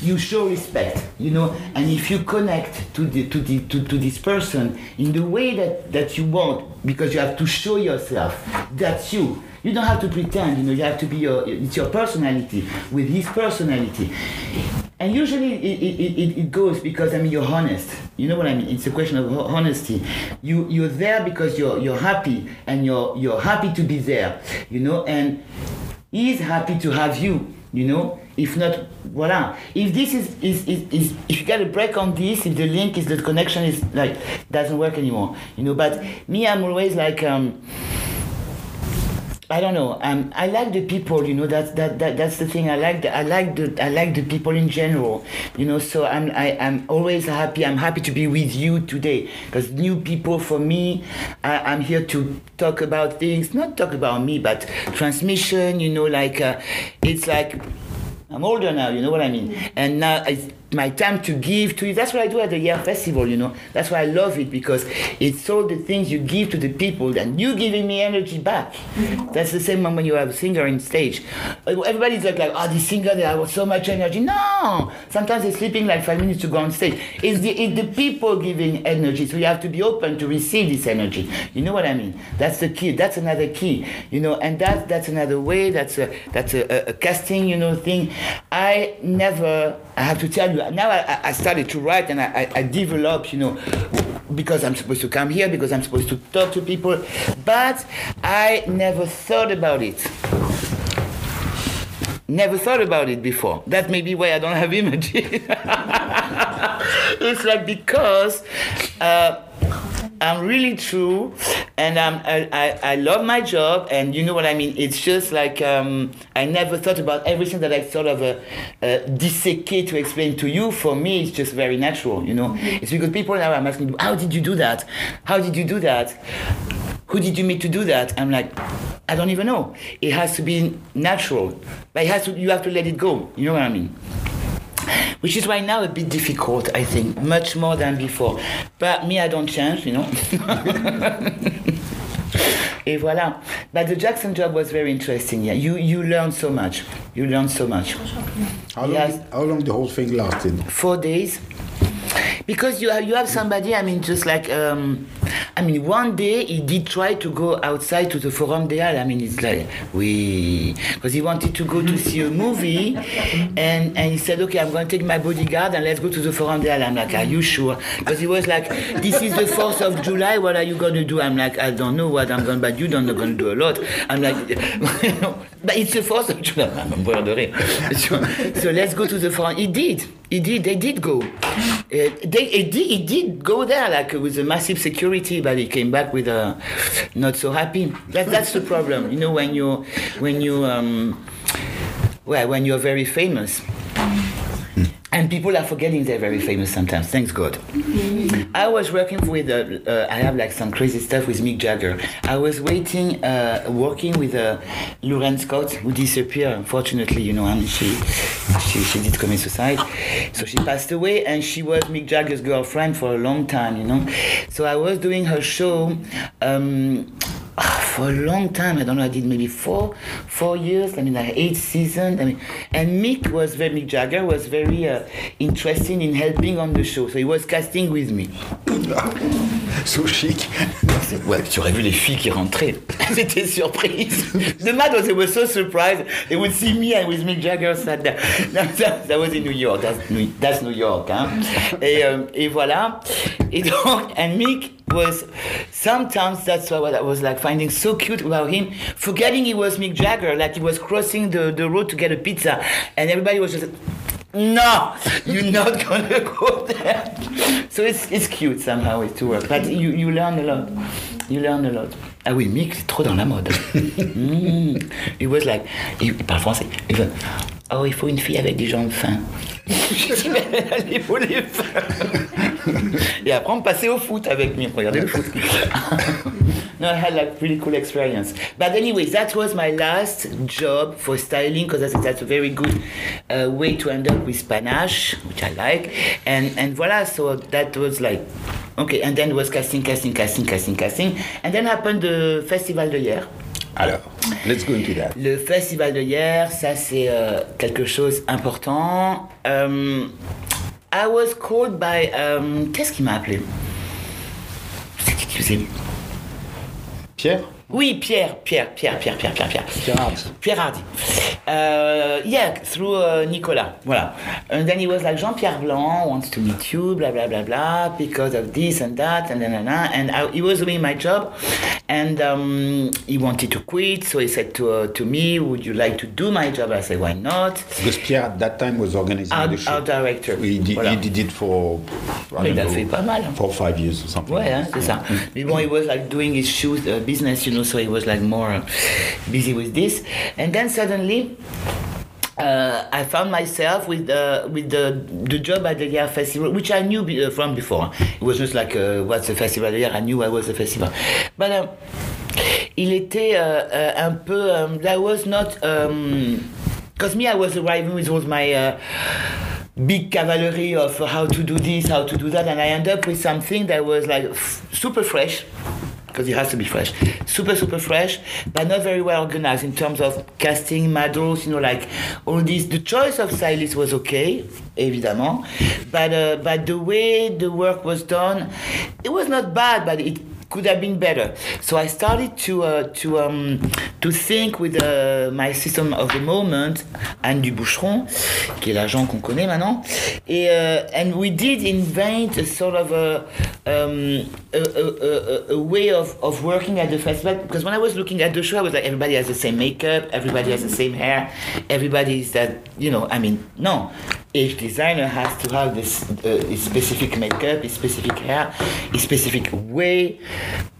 you show respect you know and if you connect to the to the to, to this person in the way that that you want because you have to show yourself that's you you don't have to pretend you know you have to be your it's your personality with his personality and usually it, it, it, it goes because I mean you're honest. You know what I mean? It's a question of honesty. You you're there because you're you're happy and you're you're happy to be there. You know, and he's happy to have you. You know, if not, voila. If this is is, is, is if you get a break on this, if the link is the connection is like doesn't work anymore. You know, but me, I'm always like. um I don't know. Um, I like the people. You know, that, that that that's the thing. I like the I like the I like the people in general. You know, so I'm I, I'm always happy. I'm happy to be with you today because new people for me. I, I'm here to talk about things, not talk about me, but transmission. You know, like uh, it's like I'm older now, you know what I mean? And now it's my time to give to you. That's what I do at the Hyères Festival, you know. That's why I love it because it's all the things you give to the people and you giving me energy back. Mm-hmm. That's the same when you have a singer on stage. Uh, everybody's like, like oh, this singer, they have so much energy. No! Sometimes they're sleeping like five minutes to go on stage. It's the, it's the people giving energy, so you have to be open to receive this energy. You know what I mean? That's the key. That's another key, you know, and that, that's another way. That's a, that's a, a, a casting, you know, thing. I never, I have to tell you, now I, I started to write and I, I, I developed, you know, because I'm supposed to come here, because I'm supposed to talk to people, but I never thought about it. Never thought about it before. That may be why I don't have (laughs) images. it's like because uh, I'm really true, and I, I, I love my job, and you know what I mean. It's just like um, I never thought about everything that I sort of uh, uh, dissecate to explain to you. For me, it's just very natural, you know. It's because people now are asking, "How did you do that? How did you do that? Who did you meet to do that?" I'm like, I don't even know. It has to be natural, but it has to. You have to let it go. You know what I mean? Which is right now a bit difficult, I think, much more than before. But me, I don't change, you know. (laughs) Et voilà. But the Jackson job was very interesting. Yeah, you you learn so much. You learn so much. How long, Yes. did- how long the whole thing lasted? Four days. Because you have, you have somebody, I mean, just like um, I mean, one day he did try to go outside to the Forum des Halles. I mean, it's like, we, because he wanted to go to see a movie, and, and he said, okay, I'm going to take my bodyguard and let's go to the Forum des Halles. I'm like, are you sure? Because he was like, this is the 4th of July, what are you going to do? I'm like, I don't know what I'm going but you don't going to do a lot. I'm like, (laughs) but it's the 4th of July. (laughs) I'm de rire. (laughs) So, so let's go to the Forum. He did. He did. They did go. Uh, they, he, did, he did go there like with a massive security, but he came back with a not so happy. That, that's the problem. You know when you when you um, well when you're very famous. And people are forgetting they're very famous sometimes. Thanks God. I was working with, uh, uh, I have like some crazy stuff with Mick Jagger. I was waiting, uh, working with uh, L'Wren Scott, who disappeared, unfortunately, you know, and she, she, she did commit suicide. So she passed away, and she was Mick Jagger's girlfriend for a long time, you know. So I was doing her show. Um, for a long time. I don't know. I did maybe four, four years. I mean, like eight seasons. I mean, and Mick was very Mick Jagger was very uh, interested in helping on the show. So he was casting with me. (laughs) so chic. (laughs) Ouais, tu aurais vu les filles qui rentraient. (laughs) C'était surprise. The mad was, they were so surprised. They would see me and with Mick Jagger sat there. That, that was in New York. That's New, that's New York. Hein? Et, euh, et voilà. Et donc, and Mick was sometimes that's what I was like finding so cute about him, forgetting he was Mick Jagger, like he was crossing the, the road to get a pizza, and everybody was just. No, you're not (laughs) gonna go there. So it's, it's cute somehow it to work, but you, you learn a lot. You learn a lot. Ah oui, Mick, c'est trop dans la mode. (laughs) mm. He was like, il, parle français. Il fait, oh, il faut une fille avec des jambes fins. (laughs) Je dis, mais elle les fins. (laughs) Et après, on passait au foot avec lui. Regardez le foot. no, I had like really cool experience. But anyway, that was my last job for styling because that's, that's a very good uh, way to end up with panache, which I like. And and voila, so that was like okay. And then it was casting, casting, casting, casting, casting. And then happened the Festival de hier. Alors, let's go into that. Le festival de hier, ça c'est euh, quelque chose important. Um, I was called by. Um, Qu'est-ce qui m'a appelé? C'est Pierre? Oui, Pierre, Pierre, Pierre, Pierre, Pierre, Pierre, Pierre. Pierre Hardy. Pierre Hardy. Uh, yeah, through uh, Nicolas. Voilà. And then he was like, Jean-Pierre Blanc wants to meet you, blah, blah, blah, blah, because of this and that, and then, and, and, I, he was doing my job, and um, he wanted to quit, so he said to, uh, to me, would you like to do my job? I said, why not? Because Pierre at that time was organizing Our, the show. our director. He did, Voilà. he did it for I Il fait know, pas mal. hein. four or five years or something. Ouais, hein, c'est ça. Mais bon, he was like doing his shoes uh, business, you know, so he was like more busy with this. And then suddenly, uh, I found myself with the with the the job at the Hyères Festival, which I knew be, uh, from before. It was just like uh, what's the festival the year. I knew I was a festival, but um, il était uh, uh, un peu. Um, that was not. Because me, I was arriving with all my. Big cavalry of how to do this, how to do that, and I end up with something that was like super fresh, because it has to be fresh, super super fresh, but not very well organized in terms of casting models. You know, like all this. The choice of stylist was okay, évidemment, but uh, but the way the work was done, it was not bad, but it could have been better. So I started to uh, to um, to think with uh, my system of the moment, Anne du Boucheron, qui est l'agent qu'on connaît maintenant, et uh, and we did invent a sort of a um, a, a, a, a way of, of working at the festival because when I was looking at the show, I was like everybody has the same makeup, everybody has the same hair, everybody is that you know. I mean, no. Each designer has to have this uh, specific makeup, his specific hair, his specific way,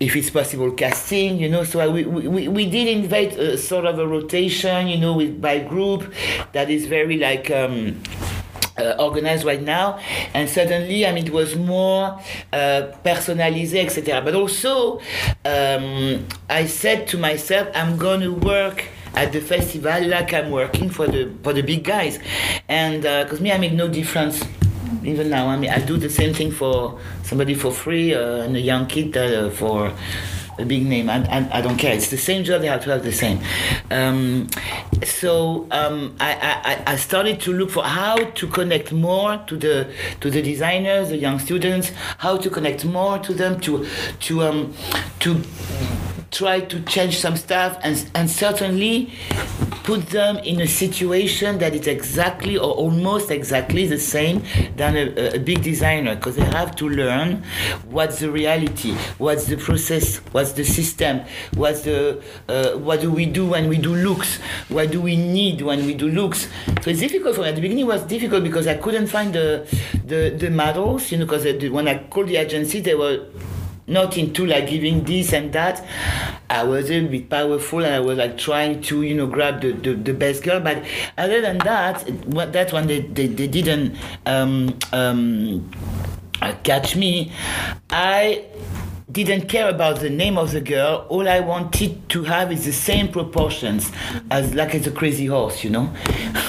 if it's possible casting, you know. So I, we, we, we did invite a sort of a rotation, you know, with by group that is very like. Um, uh, organized right now, and suddenly, I mean, it was more uh, personalisé, etc. But also, um, I said to myself, I'm to work at the festival like I'm working for the for the big guys, and because me, I make no difference. Even now, I mean, I do the same thing for somebody for free uh, and a young kid uh, for a big name. I, I, I don't care. It's the same job. They have to have the same. Um, so um, I, I, I started to look for how to connect more to the to the designers, the young students, how to connect more to them, to to um, to try to change some stuff and, and certainly put them in a situation that is exactly or almost exactly the same than a, a big designer because they have to learn what's the reality what's the process what's the system what's the uh, what do we do when we do looks what do we need when we do looks. So it's difficult for me. At the beginning it was difficult because i couldn't find the the, the models you know because when i called the agency they were not into like giving this and that. I was a bit powerful and I was like trying to, you know, grab the, the, the best girl. But other than that, what that one they, they, they didn't um, um, catch me. I didn't care about the name of the girl. All I wanted to have is the same proportions as like it's a crazy horse, you know.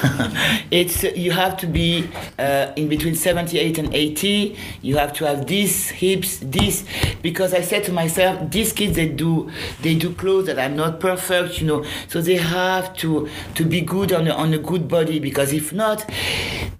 (laughs) it's you have to be uh, in between 78 and 80. You have to have these hips, this because I said to myself, these kids they do they do clothes that are not perfect, you know. So they have to to be good on a, on a good body because if not,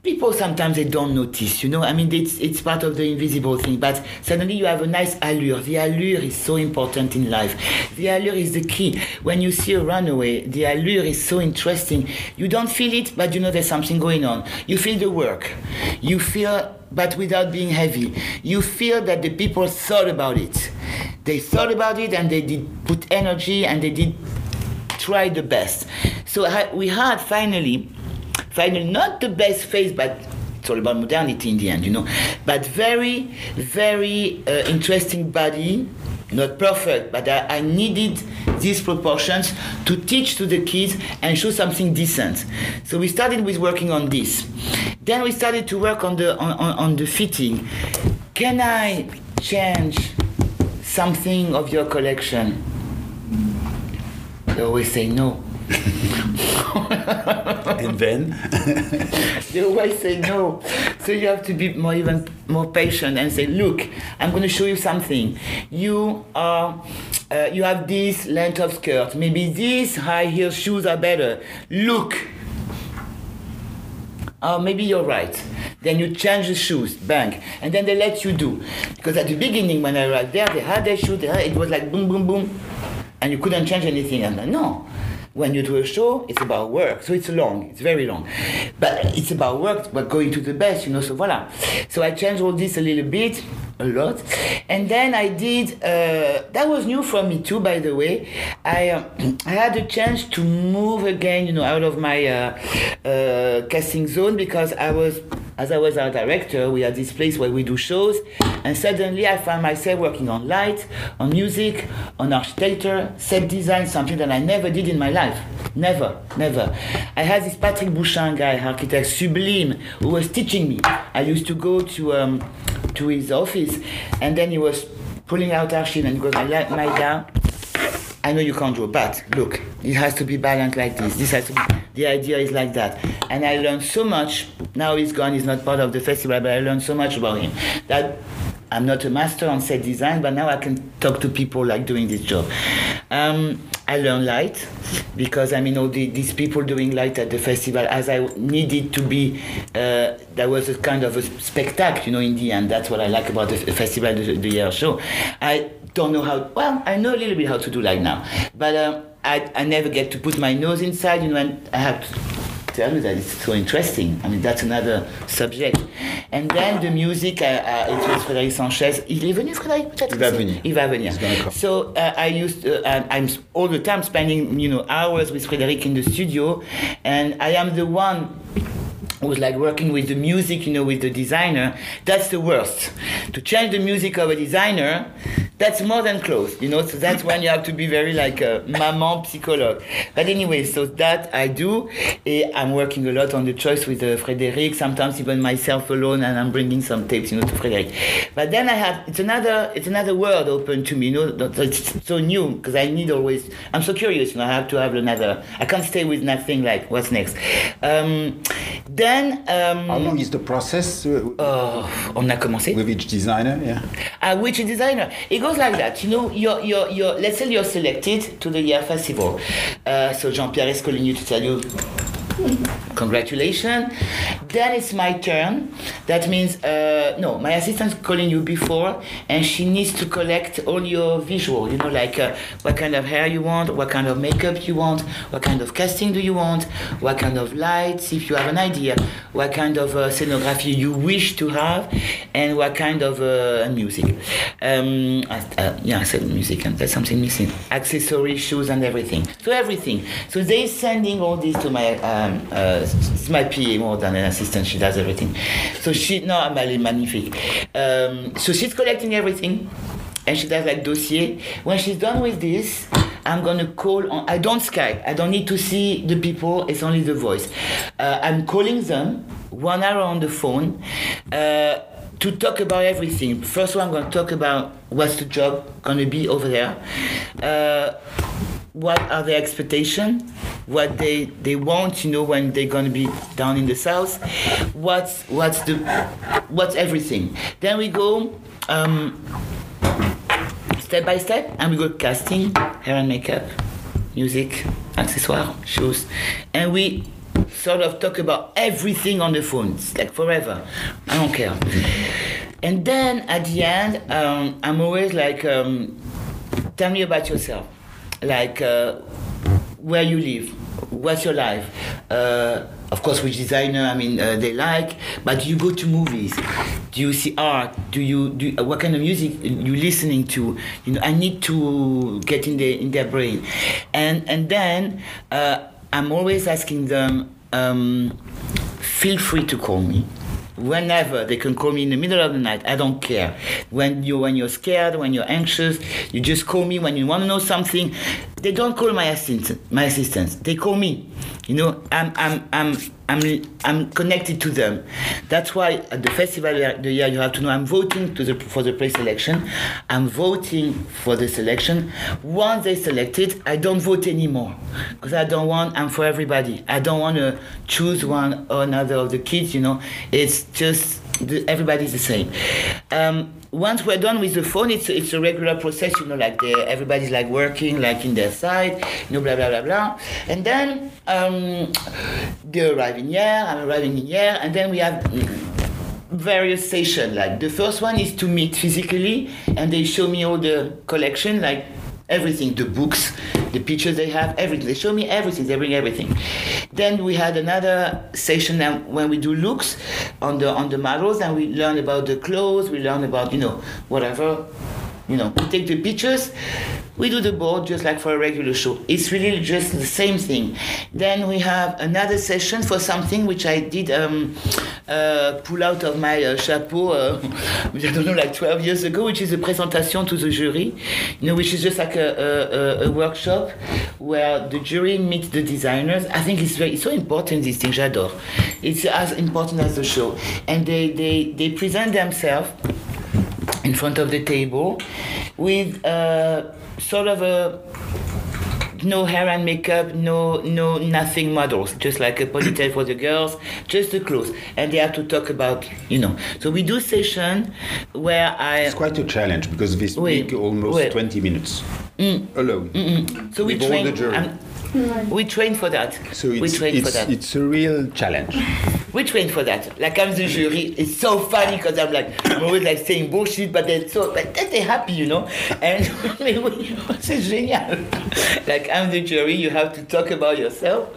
people sometimes they don't notice, you know. I mean, it's it's part of the invisible thing. But suddenly you have a nice allure the allure is so important in life. The allure is the key. When you see a runaway, the allure is so interesting. You don't feel it, but you know there's something going on. You feel the work. You feel, but without being heavy. You feel that the people thought about it. They thought about it and they did put energy and they did try the best. So we had finally, finally, not the best face, but it's all about modernity in the end, you know. But very, very uh, interesting body, not perfect, but I, I, needed these proportions to teach to the kids and show something decent. So we started with working on this. Then we started to work on the on, on, on the fitting. Can I change something of your collection? They always say no. (laughs) and then? (laughs) They always say no. So you have to be more even more patient and say look i'm going to show you something. You are uh, you have this length of skirt. Maybe these high heel shoes are better. Look. Oh, maybe you're right. Then you change the shoes, bang, and then they let you do. Because at the beginning, when I arrived there, they had their shoes, had, it was like boom, boom, boom, and you couldn't change anything. And no, when you do a show, it's about work. So it's long, it's very long. But it's about work, but going to the best, you know, so voila. So I changed all this a little bit, a lot. And then I did, uh, that was new for me too, by the way. I, uh, (clears throat) I had a chance to move again, you know, out of my uh, uh casting zone because I was as I was our director, we had this place where we do shows, and suddenly I found myself working on light, on music, on architecture, set design, something that I never did in my life. Never, never. I had this Patrick Bouchain guy, architect sublime, who was teaching me. I used to go to um, to his office, and then he was pulling out archive and he goes, "My, my down." I know you can't draw, but look, it has to be balanced like this. This has to be, the idea is like that. And I learned so much. Now he's gone, he's not part of the festival, but I learned so much about him that I'm not a master on set design, but now I can talk to people like doing this job. Um, I learned light because I mean all the, these people doing light at the festival as I needed to be. Uh, was a kind of a spectacle, you know. In the end, that's what I like about the festival, the, the Hyères show. I don't know how. Well, I know a little bit how to do like now, but uh, I I never get to put my nose inside. You know, and I have to tell you that it's so interesting. I mean, that's another subject. And then the music, uh, uh, it was Frédéric Sanchez. Il est venu, Frédéric, Il va venir. Il va venir. So uh, I used, uh, I'm all the time spending, you know, hours with Frédéric in the studio, and I am the one was like working with the music, you know, with the designer, that's the worst. To change the music of a designer, that's more than close, you know, so that's when you have to be very like a maman psychologue. But anyway, so that I do. I'm working a lot on the choice with uh, Frédéric, sometimes even myself alone, and I'm bringing some tapes, you know, to Frédéric. But then I have, it's another, it's another world open to me, you know, it's so new, because I need always, I'm so curious, you know, I have to have another, I can't stay with nothing like, what's next? Um, then then, How um, long is the process uh, oh, on a commencé. with each designer? Yeah. Uh, which designer? It goes like that. You know, you're, you're, you're, let's say you're selected to the Hyères Festival. Uh, so Jean-Pierre is calling you to tell you, congratulations. Then it's my turn. That means, uh, no, my assistant's calling you before and she needs to collect all your visual, you know, like uh, what kind of hair you want, what kind of makeup you want, what kind of casting do you want, what kind of lights, if you have an idea, what kind of uh, scenography you wish to have, and what kind of uh, music. Um, uh, yeah, I said music, and there's something missing. Accessories, shoes, and everything. So everything. So they're sending all this to my um, uh, it's my PA more than an assistant. She does everything. So she no, est magnifique. Um, so she's collecting everything and she does like dossier. When she's done with this, I'm gonna call on. I don't Skype. I don't need to see the people. It's only the voice. Uh, I'm calling them one hour on the phone uh, to talk about everything. First one, I'm gonna talk about what's the job gonna be over there. Uh, what are the expectations? What they they want, you know, when they're gonna be down in the south. What's what's the what's everything. Then we go. Um, step by step and we go casting hair and makeup music accessoires shoes and we sort of talk about everything on the phone it's like forever i don't care and then at the end um, i'm always like um, tell me about yourself like uh, where you live what's your life? Uh, of course which designer i mean uh, they like but do you go to movies? Do you see art? Do you do uh, what kind of music you listening to? You know i need to get in their in their brain. And and then uh, i'm always asking them um, feel free to call me. Whenever they can call me in the middle of the night i don't care. When you when you're scared when you're anxious you just call me when you want to know something they don't call my assistant my assistants. They call me. You know i'm i'm i'm i'm, I'm connected to them. That's why at the festival the year you have to know i'm voting to the for the pre-selection i'm voting for the selection. Once they select it i don't vote anymore. Because i don't want i'm for everybody. I don't want to choose one or another of the kids you know. It's just everybody's the same. Um, once we're done with the phone it's it's a regular process you know like they, everybody's like working like in their side you know blah blah blah blah. And then um, they arrive in here i'm arriving in here and then we have various sessions. Like the first one is to meet physically and they show me all the collection like everything the books the pictures they have everything. They show me everything they bring everything. Then we had another session um, when we do looks on the on the models and we learn about the clothes we learn about you know whatever you know we take the pictures we do the board just like for a regular show. It's really just the same thing. Then we have another session for something which i did um, uh, pull out of my uh, chapeau uh, (laughs) i don't know like 12 years ago which is a presentation to the jury you know which is just like a, a, a, workshop where the jury meets the designers. I think it's very it's so important this thing j'adore. It's as important as the show. And they they, they present themselves in front of the table with uh, sort of a no hair and makeup, no no nothing models, just like a ponytail for the girls, just the clothes, and they have to talk about you know. So we do session where I It's quite a challenge because we speak almost. 20 minutes alone. so we train. um, we train for that. So we it's, train for it's, that. it's a real challenge. We train for that. Like I'm the jury. It's so funny because I'm like I'm always like saying bullshit, but they're so but then they're happy, you know. And (laughs) c'est (laughs) génial. Like I'm the jury. You have to talk about yourself,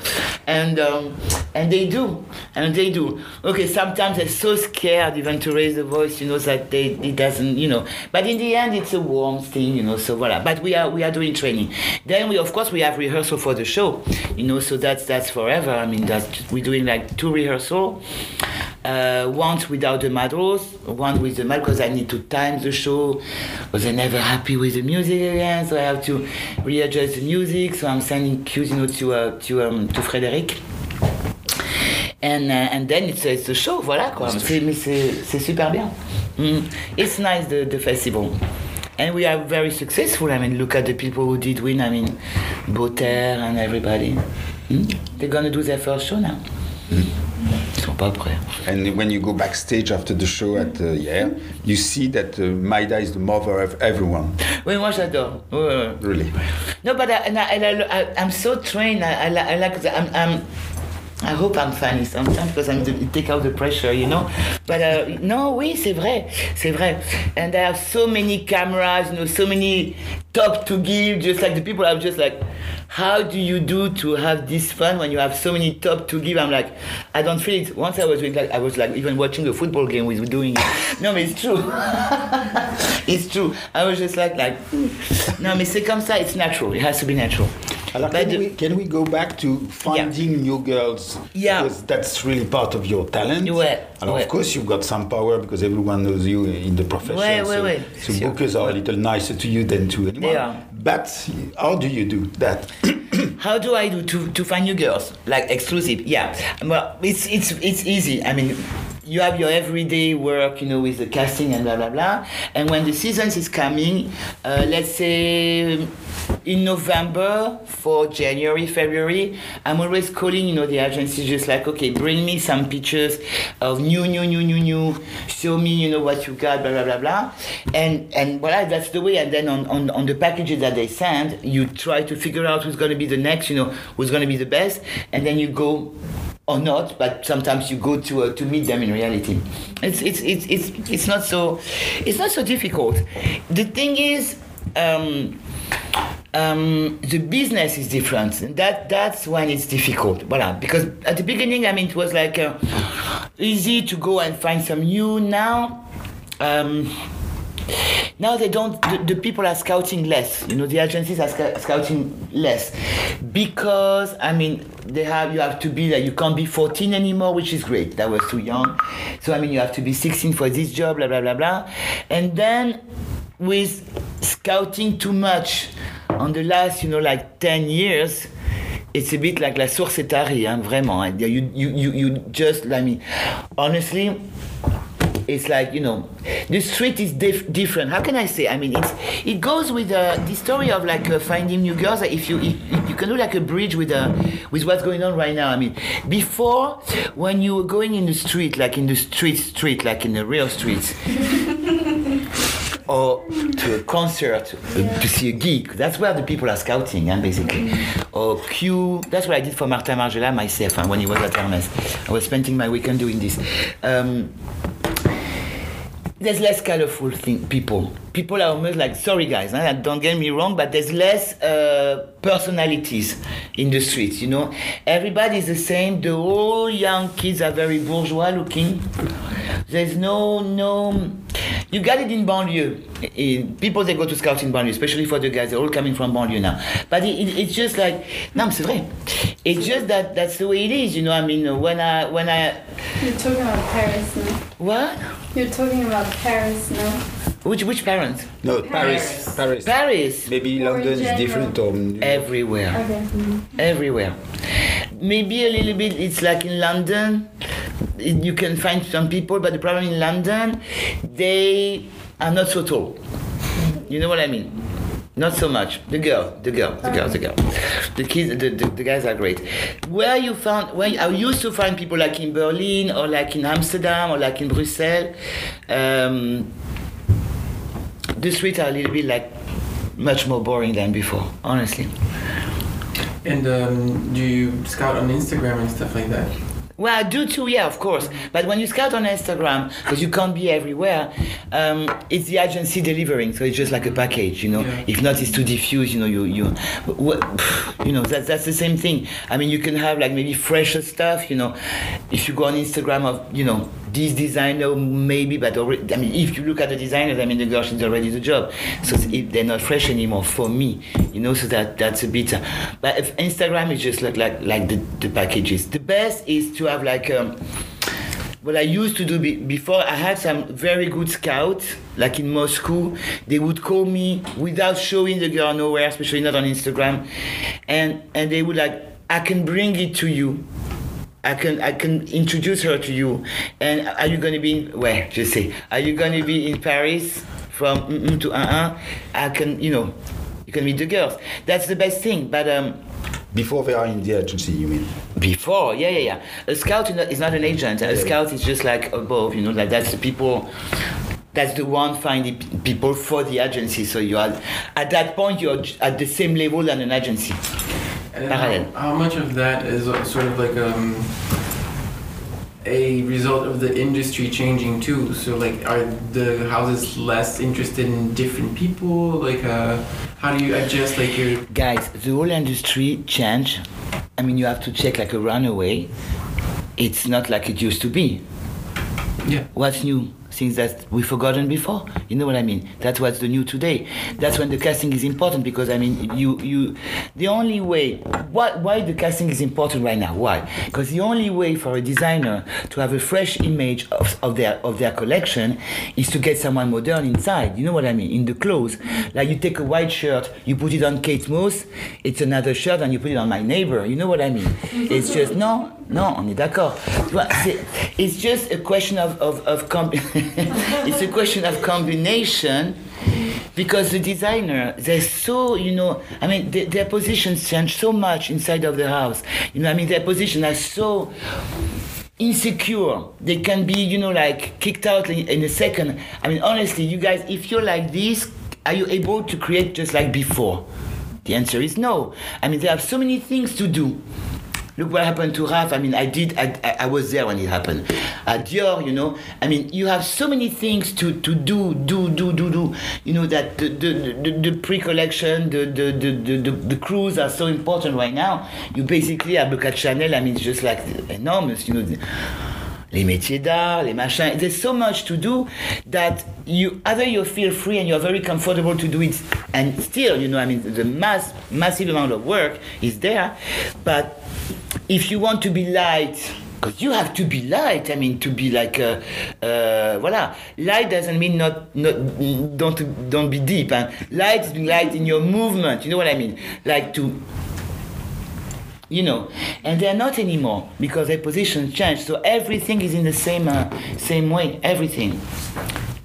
and um, and they do, and they do. Okay, sometimes they're so scared even to raise the voice, you know, that they it doesn't, you know. But in the end, it's a warm thing, you know. So voilà. But we are we are doing training. Then we of course we have rehearsal for the show, you know. So that's that's forever. I mean, that's we're doing like two Uh, once without the models, once with the model because I need to time the show. Because they're never happy with the music again, so I have to readjust the music. So I'm sending cues, you know, to uh, to um, to Frédéric. And, uh, and then it's, it's a show, voilà quoi. C'est, mais c'est, c'est super bien. Mm. It's nice the, the festival. And we are very successful. I mean, look at the people who did win. I mean, Botter and everybody. Mm? They're gonna do their first show now. So, pas prêt. And when you go backstage after the show at uh, yeah, you see that uh, Maida is the mother of everyone. Oui, moi j'adore. Ouais, ouais. Really. No, but I, and I, and I, I, I'm so trained. I, I, I like. I'm, I'm. I hope I'm funny sometimes because I'm it take out the pressure, you know. But uh, no, oui, c'est vrai, c'est vrai. And I have so many cameras, you know, so many talk to give. Just like the people are just like, how do you do to have this fun when you have so many top to give? I'm like, I don't feel it. Once I was doing like I was like even watching a football game with doing it. No, but it's true. (laughs) it's true. I was just like like, hmm. no, mais c'est comme ça. It's natural. It has to be natural. Alors, But can, the- we, can we go back to finding new girls? Yeah. Because that's really part of your talent. Ouais, And ouais. of course, you've got some power because everyone knows you in the profession. Ouais, so ouais, ouais. so Sure. bookers are a little nicer to you than to anyone. They are. But how do you do that? (coughs) How do I do to, to find new girls? Like exclusive? Yeah. Well, it's it's it's easy. I mean, you have your everyday work, you know, with the casting and blah blah blah. And when the seasons is coming, uh, let's say in November for January, February, I'm always calling, you know, the agency just like, okay, bring me some pictures of new, new, new, new, new. Show me, you know, what you got, blah blah blah blah. And and voilà, that's the way. And then on on, on the packages that they send, you try to figure out who's going to be the next, you know, who's going to be the best, and then you go or not, but sometimes you go to uh, to meet them in reality. It's it's it's it's it's not so it's not so difficult. The thing is. Um, um, the business is different. That that's when it's difficult. Voilà. Because at the beginning, I mean, it was like uh, easy to go and find some new. Now, um, now they don't. The, the people are scouting less. You know, the agencies are sc- scouting less because I mean they have. You have to be like you can't be 14 anymore, which is great. That was too young. So I mean, you have to be 16 for this job. Blah blah blah blah. And then with scouting too much on the last, you know, like 10 years, it's a bit like la source est tarie, hein, vraiment. You, you, you, you just, I mean, honestly, it's like, you know, the street is dif- different. How can I say? I mean, it's, it goes with uh, the story of like uh, finding new girls. If you, if, you can do like a bridge with, uh, with what's going on right now. I mean, before, when you were going in the street, like in the street, street, like in the real streets, or to a concert uh, to see a gig. That's where the people are scouting, huh, basically. Or queue. That's what I did for Martin Margiela myself huh, when he was at Hermes. I was spending my weekend doing this. Um, there's less colorful thing, people. People are almost like, sorry guys, huh, don't get me wrong, but there's less uh, personalities in the streets, you know. Everybody's the same. The whole young kids are very bourgeois looking. There's no, no, you got it in banlieue. In, people they go to scouts in banlieue, especially for the guys, they're all coming from banlieue now. But it, it, it's just like, no, c'est vrai. It's just that that's the way it is, you know. I mean, when I, when I, You're talking about Paris now. what? You're talking about Paris no? Which, which parents? No, Paris. Paris. Paris. Maybe Or London is general. different or Everywhere. Okay. Mm-hmm. everywhere. Maybe a little bit, it's like in London, you can find some people, but the problem in London, they are not so tall. You know what I mean? Not so much. The girl, the girl, the girl, the girl. The kids, the, the, the guys are great. Where you found, where I used to find people like in Berlin or like in Amsterdam or like in Brussels, um, the streets are a little bit like much more boring than before, honestly. And um, do you scout on Instagram and stuff like that? Well, I do too, yeah, of course. But when you scout on Instagram, because you can't be everywhere, um, it's the agency delivering, so it's just like a package, you know. Yeah. If not, it's too diffuse, you know. You you, you know, that's that's the same thing. I mean, you can have like maybe fresher stuff, you know. If you go on Instagram of you know this designer maybe, but already, I mean, if you look at the designers, I mean, the girl she's already the job, so if they're not fresh anymore for me, you know. So that that's a bit. Uh, but if Instagram is just like like like the the packages. The best is to have like. Um, what I used to do be- before, I had some very good scouts, like in Moscow. They would call me without showing the girl nowhere, especially not on Instagram, and and they would like, I can bring it to you. I can I can introduce her to you. And are you gonna be in? Well, just say, are you gonna be in Paris from mm to uh uh? I can, you know, you can meet the girls. That's the best thing. But um, Before they are in the agency, you mean? Before, yeah, yeah, yeah. A scout is not, an agent. A scout is just like above, you know, like that's the people. That's the one finding people for the agency. So you are at that point you're at the same level than an agency. And. How, how much of that is sort of like um, a result of the industry changing too? So like, are the houses less interested in different people? Like, uh, how do you adjust like your Guys, the whole industry changed. I mean, you have to check like a runaway. It's not like it used to be. yeah? What's new? Things that we've forgotten before. You know what I mean? That's what's the new today. That's when the casting is important because I mean, you you, the only way. Why why the casting is important right now? Why? Because the only way for a designer to have a fresh image of, of their of their collection is to get someone modern inside. You know what I mean? In the clothes, like you take a white shirt, you put it on Kate Moss, it's another shirt, and you put it on my neighbor. You know what I mean? It's just no, no, on est d'accord. It's just a question of, of, of com- (laughs) (laughs) it's a question of combination because the designer, they're so, you know, I mean, their, their positions change so much inside of the house. You know, I mean, their positions are so insecure. They can be, you know, like kicked out in, in a second. I mean, honestly, you guys, if you're like this, are you able to create just like before? The answer is no. I mean, they have so many things to do. Look what happened to Raf. I mean, I did. I, I, was there when it happened. At Dior, you know. I mean, you have so many things to, to do, do, do, do, do. You know that the the, the, the pre-collection, the the, the, the, the the cruise are so important right now. You basically have look at Chanel. I mean, it's just like enormous. You know. les métiers d'art, les machins. There's so much to do that you either you feel free and you're very comfortable to do it, and still, you know, I mean, the mass massive amount of work is there, but if you want to be light. Because you have to be light. I mean, to be like, uh, uh, voilà. Light doesn't mean not, not, don't, don't be deep. And light is light in your movement. You know what I mean? Like to, you know and they're not anymore because their position changed so everything is in the same uh, same way everything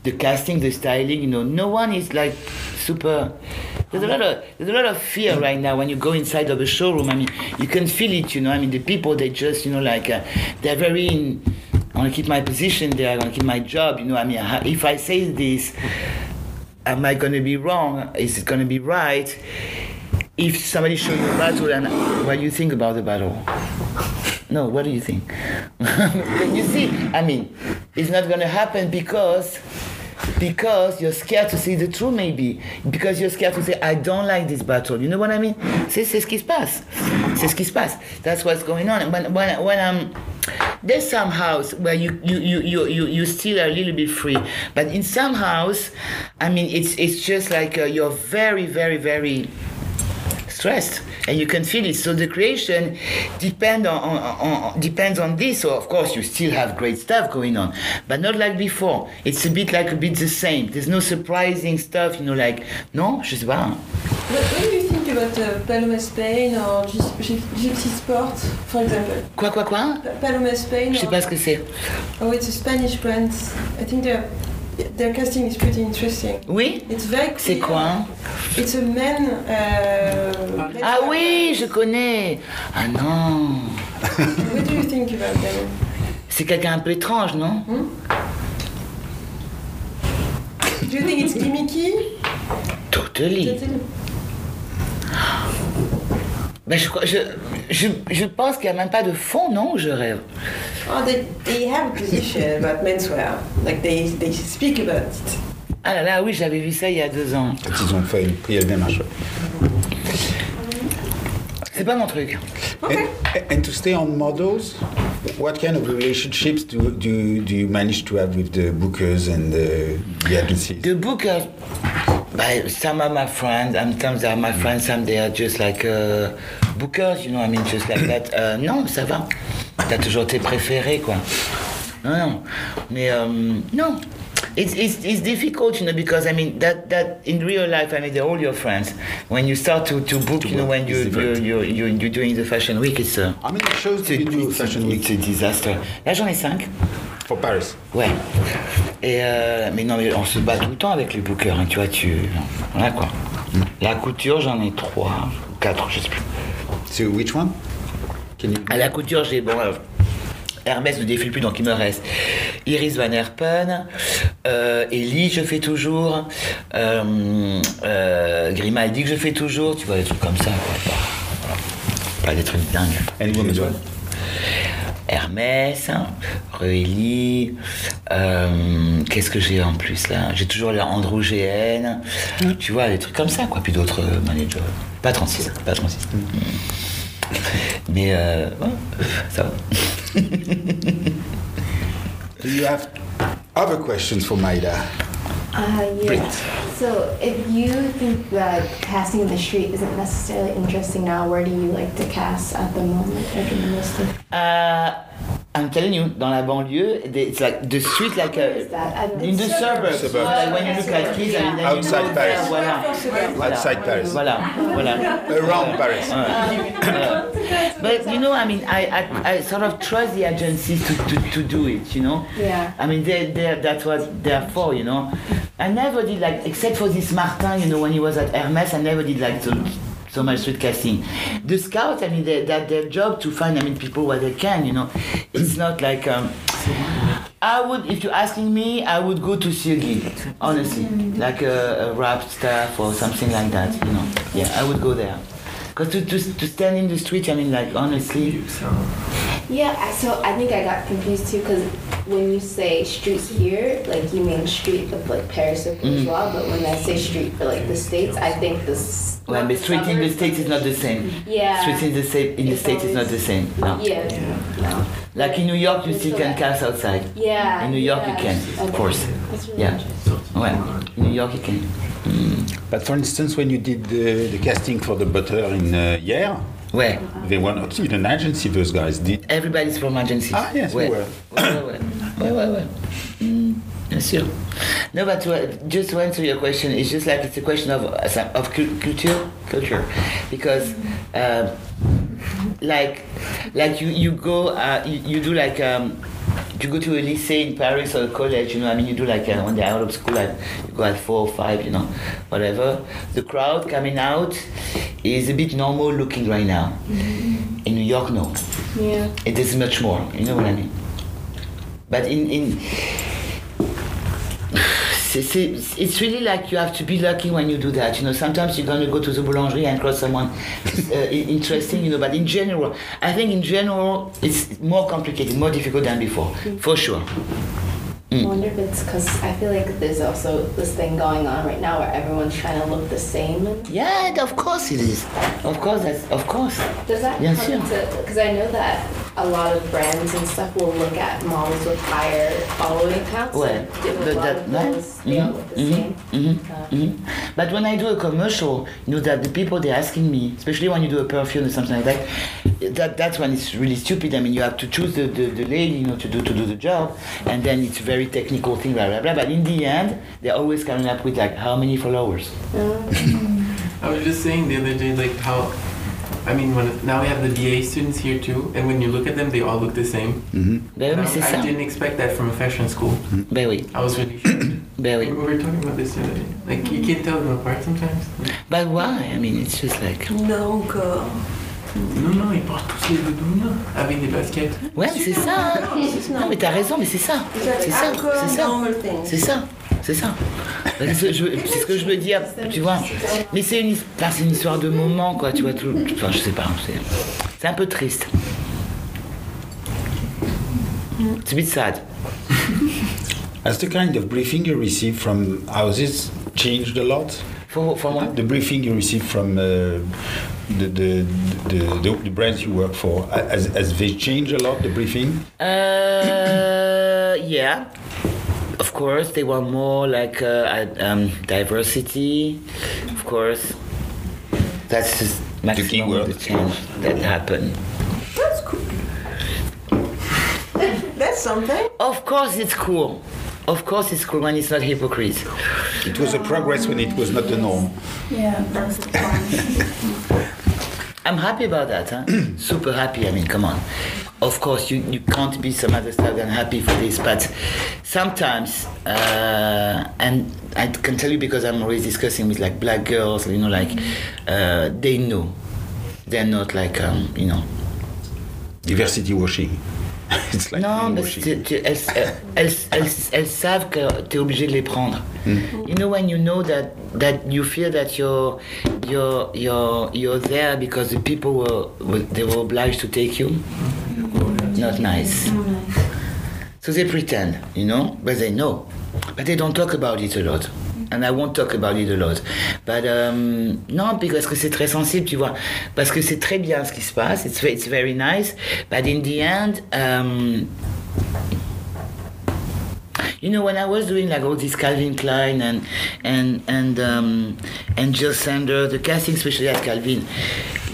the casting the styling you know no one is like super there's a lot of there's a lot of fear right now when you go inside of a showroom i mean you can feel it you know i mean the people they just you know like uh, they're very in i want to keep my position there i want to keep my job you know i mean if i say this am i going to be wrong is it going to be right if somebody shows you a battle and what do you think about the battle? No, what do you think? (laughs) you see, I mean, it's not gonna happen because because you're scared to see the truth maybe. Because you're scared to say I don't like this battle. You know what I mean? C'est ce qui se passe c'est ce qui se passe that's what's going on. When when, when I'm there's some house where you you, you, you, you you still are a little bit free. But in some house I mean it's it's just like uh, you're very very very stressed. And you can feel it. So the creation depend on, on, on depends on this. So of course you still have great stuff going on. But not like before. It's a bit like a bit the same. There's no surprising stuff you know like non je sais pas. What, what do you think about uh, Paloma Spain or Gyp- Gyp- Gypsy Sport, for example? quoi quoi quoi? Pa- Paloma Spain. je sais or- pas ce que c'est. Oh, it's a Spanish brand. I think their their casting is pretty interesting. oui? It's very c'est quoi? Hein It's a man. Uh, ah oui je connais ah non What do you think about them? c'est quelqu'un un peu étrange non? Do you think it's gimmicky? totally Totally. Ben, je, crois- je, je, je pense qu'il n'y a même pas de fond, non Je rêve. Oh, they, they have a position about menswear. Like they, they speak about it. Ah là là, oui, j'avais vu ça il y a deux ans. Ils ont fait pris le démarche. C'est pas mon truc. And, and to stay on models, what kind of relationships do, do, do you manage to have with the bookers and the, the agencies? The bookers, by some are my friends, and sometimes they are my friends, some they are just like uh, bookers, you know, I mean, just like that. Euh, (coughs) non, ça va. T'as toujours tes préférés, quoi. Non, non. Mais, euh, non. It's, it's, it's difficult, you know, because I mean that, that in real life, I mean they're all your friends. When you start to, to book, you know, when you you you you you're doing the fashion week, it's a How many shows do it's you do it's Fashion Week it's a disaster. Là j'en ai cinq. for Paris? Ouais. Et euh, mais non, mais on se bat tout le temps avec les bookers, hein, tu vois, tu. Voilà quoi. La couture, j'en ai trois, quatre, je sais plus. So which one? You? À la couture, j'ai bon. euh, Hermès ne défile plus, donc il me reste Iris Van Herpen, euh, Ellie, je fais toujours, euh, Grimaldi que je fais toujours, tu vois, des trucs comme ça, quoi. Voilà. Pas des trucs dingues. And one? Hermès, Reuilly, euh, qu'est-ce que j'ai en plus là? J'ai toujours les Andrew GN, tu vois, des trucs comme ça, quoi. Puis d'autres euh, managers. Pas 36, pas 36. Mais euh, ouais, ça va. Do you have other questions for Maida? Uh, yeah. So, if you think that casting in the street isn't necessarily interesting now, where do you like to cast at the moment? Like in the most of Uh, I'm telling you, dans la banlieue, the- it's like the street like Where a, that? In the suburbs. Suburbs. Like when you look at kids and then you Outside know, Paris. Voilà. Voilà. Outside Paris. Voilà. Voilà. Around Paris. Voilà. But you know, I mean, I, I, I sort of trust the agencies to, to, to do it, you know? Yeah. I mean, they, they, that's what they're for, you know? I never did like, except for this Martin, you know, when he was at Hermes, I never did like so, so much street casting. The scouts, I mean, they, that their job to find, I mean, people where they can, you know? It's not like, um, I would, if you're asking me, I would go to Cergy, honestly, like a, a rap staff or something like that, you know? Yeah, I would go there. Because to, to, to stand in the street, I mean, like, honestly, Yeah, so I think I got confused too because when you say street here, like you mean street of like Paris or mm-hmm. bourgeois, but when I say street for like the states, I think this. well, but street in the States is not the same. Yeah. Street in the, sta- in the It's States is not the same. No. Yeah. No. Like in New York, you still can cast outside. Yeah. In New York, you yeah. can, of course. That's really Yeah. interesting. Ouais. In New York, you can. Mm. But for instance, when you did the, the casting for the Botter in uh, Hyères, Ouais. they were not in an agency. Those guys did. Everybody's from agencies. Ah, yes, ouais. we were. Ouais, ouais, ouais. Ouais, ouais, ouais. Mm, bien sûr. No, but to, just to answer your question, it's just like it's a question of uh, of culture, culture, because uh, like like you you go uh, you, you do like um, you go to a lycée in Paris or a college, you know, I mean, you do like uh, when they're out of school, like you go at four or five, you know, whatever. The crowd coming out is a bit normal looking right now. In New York, no. Yeah. It is much more, you know what I mean? But in, in it's really like you have to be lucky when you do that. You know, sometimes you're gonna go to the boulangerie and cross someone uh, interesting. You know, but in general, I think in general it's more complicated, more difficult than before, for sure. I wonder if it's because I feel like there's also this thing going on right now where everyone's trying to look the same. Yeah, of course it is. Of course, that's of course. Does that Bien come into because I know that a lot of brands and stuff will look at models with higher following counts. Ouais. and do a The- lot that- of ouais. those, they all Mhm, look the mhm, same. mhm, Uh. But when I do a commercial, you know that the people they're asking me, especially when you do a perfume or something like that, that that's when it's really stupid. I mean, you have to choose the, the, the lady, you know, to do to do the job, and then it's a very technical thing, blah blah blah. But in the end, they're always coming up with like how many followers. (laughs) I was just saying the other day, like how, I mean, when now we have the BA students here too, and when you look at them, they all look the same. Mhm. Ben oui, mais I, I didn't expect that from a fashion school. Ben oui, I was really shocked. (coughs) ben we oui. were talking about this the other day. Like you can't tell them apart sometimes. But why? I mean, it's just like. Non, encore. Non, non, ils portent tous les doudounes là, avec des baskets. Ouais, mais c'est ça. hein. Non, mais t'as raison, mais c'est ça. C'est ça, c'est ça. normal. C'est ça, c'est ça. C'est ce, que je veux dire, tu vois. Mais c'est une, c'est une histoire de moment, quoi, tu vois. Tout, enfin, je sais pas, c'est, un peu triste. C'est a bit sad. (laughs) Has the kind of briefing you receive from houses changed a lot? For, for moi The briefing you receive from uh, the, the, the, the, the brands you work for, has, has they changed a lot, the briefing? Uh, yeah. Of course, they want more like uh, um, diversity. Of course, that's just maximum of the keyword. change that happened. That's cool. That's something. Of course, it's cool. Of course, it's cool when it's not hypocrite. It was a progress when it was not the norm. Yeah, that's the point. (laughs) I'm happy about that, huh? (clears throat) Super happy. I mean, come on. Of course, you, you can't be some other stuff than happy for this, but sometimes, uh, and I can tell you because I'm always discussing with like black girls, you know, like uh, they know. they're not like um, you know. Diversity washing. (laughs) It's like non, mais washing. tu- elles, elles, elles, elles savent que tu es obligé de les prendre. You know when you know that that you feel that you're you're you're you're there because the people were they were obliged to take you. Not nice. So they pretend, you know, but they know. But they don't talk about it a lot. And I won't talk about it a lot. But um, non, parce que c'est très sensible, tu vois. Parce que c'est très bien ce qui se passe. It's, it's very nice. But in the end, um, you know, when I was doing like all this Calvin Klein and and and um, and Jil Sander, the casting, especially at Calvin,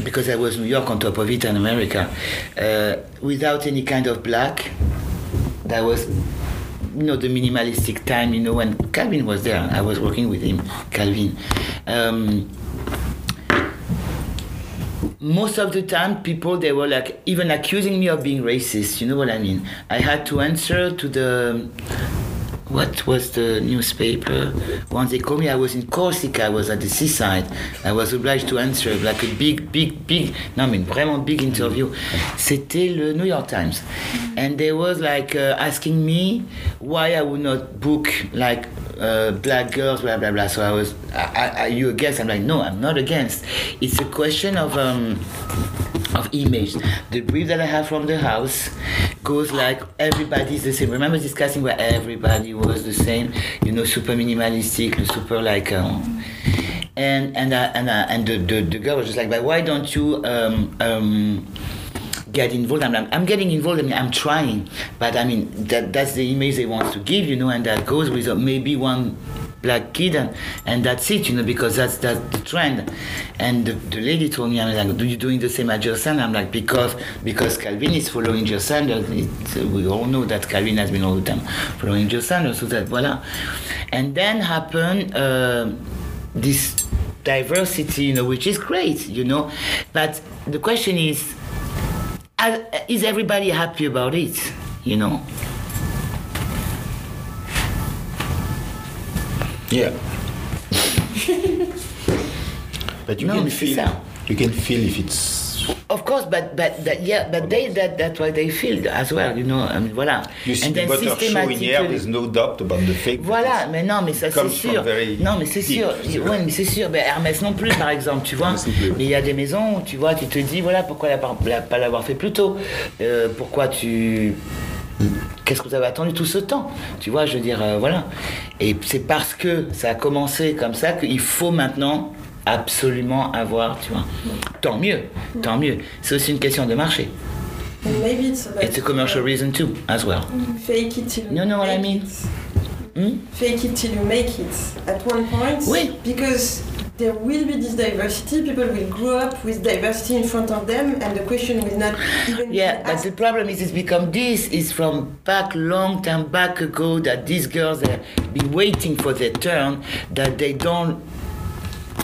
because I was New York on top of it and America, uh, without any kind of black, that was you know the minimalistic time you know when calvin was there. I was working with him calvin. Um, most of the time people they were like even accusing me of being racist. You know what i mean? I had to answer to the what was the newspaper? Once they called me, I was in Corsica, I was at the seaside. I was obliged to answer like a big, big, big, no, I mean, vraiment big interview. C'était le New York Times. And they was like uh, asking me why I would not book like uh, black girls, blah, blah, blah. So I was, are you against? I'm like, no, I'm not against. It's a question of, um, of image. The brief that I have from the house goes like everybody's the same. Remember this casting where everybody was the same, you know, super minimalistic, super like. Um, and and I, and I, and the, the the girl was just like, but why don't you um um get involved? I'm like, I'm getting involved. I mean, I'm trying, but I mean that that's the image they want to give, you know, and that goes with uh, maybe one black kid and, and that's it you know because that's that's the trend and the, the lady told me i'm like do you doing the same as Jil Sander? i'm like because because calvin is following. It's, uh, we all know that calvin has been all the time following Jil Sander. so that voila and then happened uh, this diversity you know which is great you know but the question is is everybody happy about it you know Yeah. (laughs) but you No, can feel. You can feel if it's. Of course, but but that yeah, but they that that's why they feel as well, you know. I mean, voilà. You see And the then systematically- There's no doubt about the fake. Voilà, mais non, mais ça c'est sûr. Non, mais c'est sûr. vrai. mais c'est sûr. Ben, Hermès non plus, par exemple, tu vois. Mais il y a des maisons, où, tu vois, tu te dis, voilà, pourquoi la- la- pas l'avoir fait plus tôt? Euh, Pourquoi tu. Qu'est-ce que vous avez attendu tout ce temps? Tu vois, je veux dire, euh, voilà. Et c'est parce que ça a commencé comme ça qu'il faut maintenant absolument avoir, tu vois. Tant mieux, tant mieux. C'est aussi une question de marché. Maybe it's about It's a commercial reason too, as well. fake it till you You know what I mean? it. Hmm? Fake it till you make it. At one point, Oui. because there will be this diversity, people will grow up with diversity in front of them, and the question will not even Yeah, be but the problem is it's become this is from back long time back ago that these girls have been waiting for their turn that they don't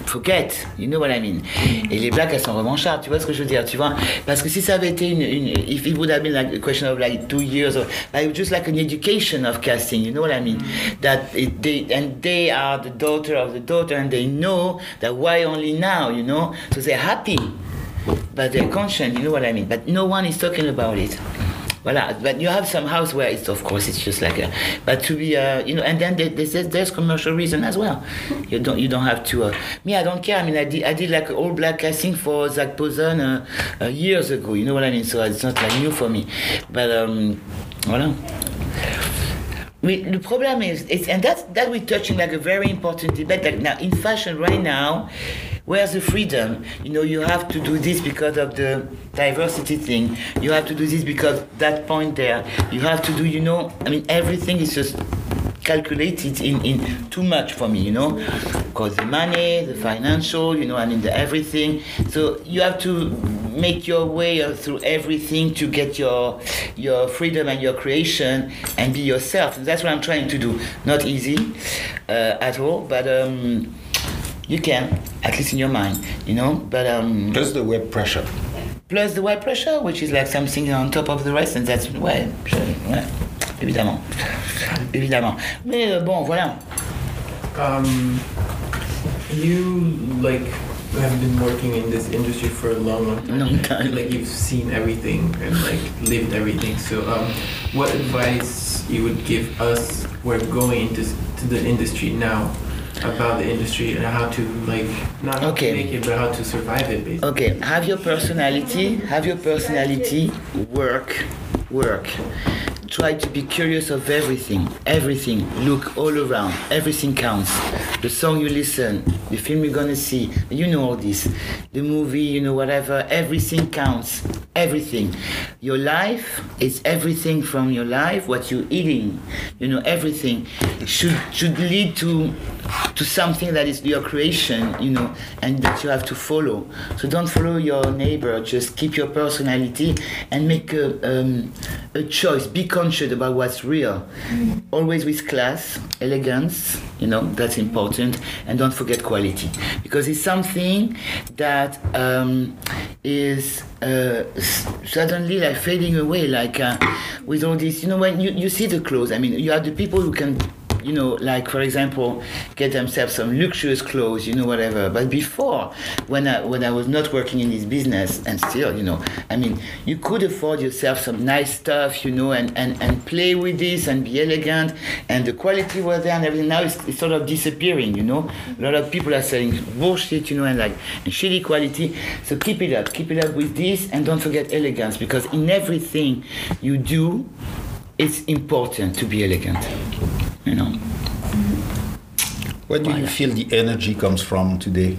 forget, you know what I mean? Et les blacks elles sont revanchardes, tu vois ce que je veux dire, tu vois? Parce que si ça avait été une, une if it would have been like a question of like two years or like just like an education of casting, you know what I mean? That it, they and they are the daughter of the daughter and they know that why only now, you know? So they're happy but they're conscious, you know what I mean? But no one is talking about it. Voila. But you have some house where it's, of course, it's just like a, but to be, uh, you know, and then there- there's, there's commercial reason as well. You don't, you don't have to, uh, me, I don't care. I mean, I did, I did like all black casting for Zac Posen uh, uh, years ago, you know what I mean? So it's not like new for me. But, um, voilà. We, the problem is, it's, and that's that we're touching like a very important debate. Like now, in fashion right now, where's the freedom? You know, you have to do this because of the diversity thing. You have to do this because that point there. You have to do, you know, I mean, everything is just calculated in, in too much for me, you know, because the money, the financial, you know, I mean, the everything. So you have to make your way through everything to get your your freedom and your creation and be yourself. That's what I'm trying to do. Not easy uh, at all, but um, you can, at least in your mind, you know. But um, Plus the web pressure. plus the white pressure, which is like something on top of the rest, and that's ouais, je- ouais, évidemment, évidemment. Mais euh, bon, voilà. Um, you like have been working in this industry for a long, long time. Long time. Like you've seen everything and like lived everything. So, um, what advice you would give us who are going into to the industry now about the industry and how to like not Okay. make it, but how to survive it, basically. Okay, have your personality, have your personality, work, work. Try to be curious of everything, everything. Look all around, everything counts. The song you listen, the film you're gonna see, you know all this. The movie, you know, whatever, everything counts, everything. Your life is everything from your life, what you're eating, you know, everything should should lead to to something that is your creation, you know, and that you have to follow. So don't follow your neighbor. Just keep your personality and make a, um, a choice. Be conscious about what's real. Always with class, elegance, you know, that's important. And don't forget quality because it's something that um, is uh, suddenly like fading away. Like uh, with all this, you know, when you, you see the clothes. I mean, you have the people who can you know, like for example, get themselves some luxurious clothes, you know, whatever. But before, when I when I was not working in this business, and still, you know, I mean, you could afford yourself some nice stuff, you know, and and, and play with this and be elegant, and the quality was there and everything. Now it's, it's sort of disappearing, you know. A lot of people are selling bullshit, you know, and like and shitty quality. So keep it up, keep it up with this, and don't forget elegance because in everything you do, it's important to be elegant, you know. Where do you feel the energy comes from today?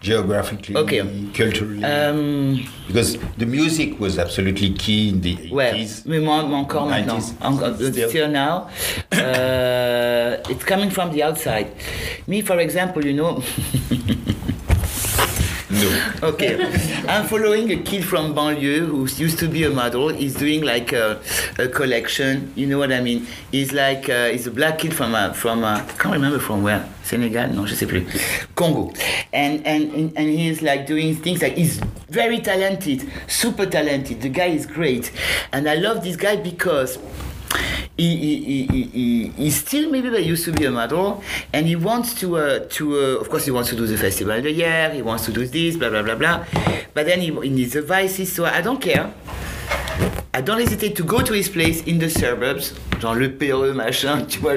Geographically, Okay. culturally? Um, because the music was absolutely key in the 80s. Ouais, mais moi, moi encore maintenant. 90s. Encore, Still. still now. Uh, it's coming from the outside. Me, for example, you know. (laughs) No. (laughs) Okay, I'm following a kid from banlieue who used to be a model. He's doing like a, a collection. You know what I mean? He's like uh, he's a black kid from uh, from uh, I can't remember from where. Senegal? No, je sais plus. Congo. And and and and he's like doing things like he's very talented, super talented. The guy is great, and I love this guy because he, he, he, he, he, he still maybe but used to be a model and he wants to uh, to uh, of course he wants to do the festival of the year he wants to do this blah blah blah blah. But then he, he needs advices so I don't care. I don't hesitate to go to his place in the suburbs genre le PE machin tu vois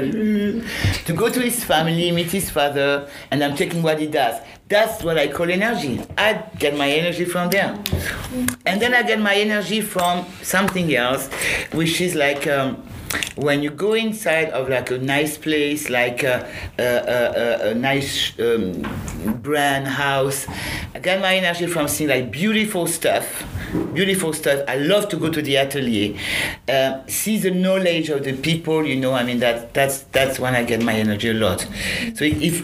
to go to his family meet his father and I'm checking what he does. That's what I call energy. I get my energy from there. And then I get my energy from something else, which is like um, when you go inside of like a nice place, like a, a, a, a, nice um, brand house. I get my energy from seeing like beautiful stuff, beautiful stuff. I love to go to the atelier, uh, see the knowledge of the people. You know, I mean that that's that's when I get my energy a lot. So if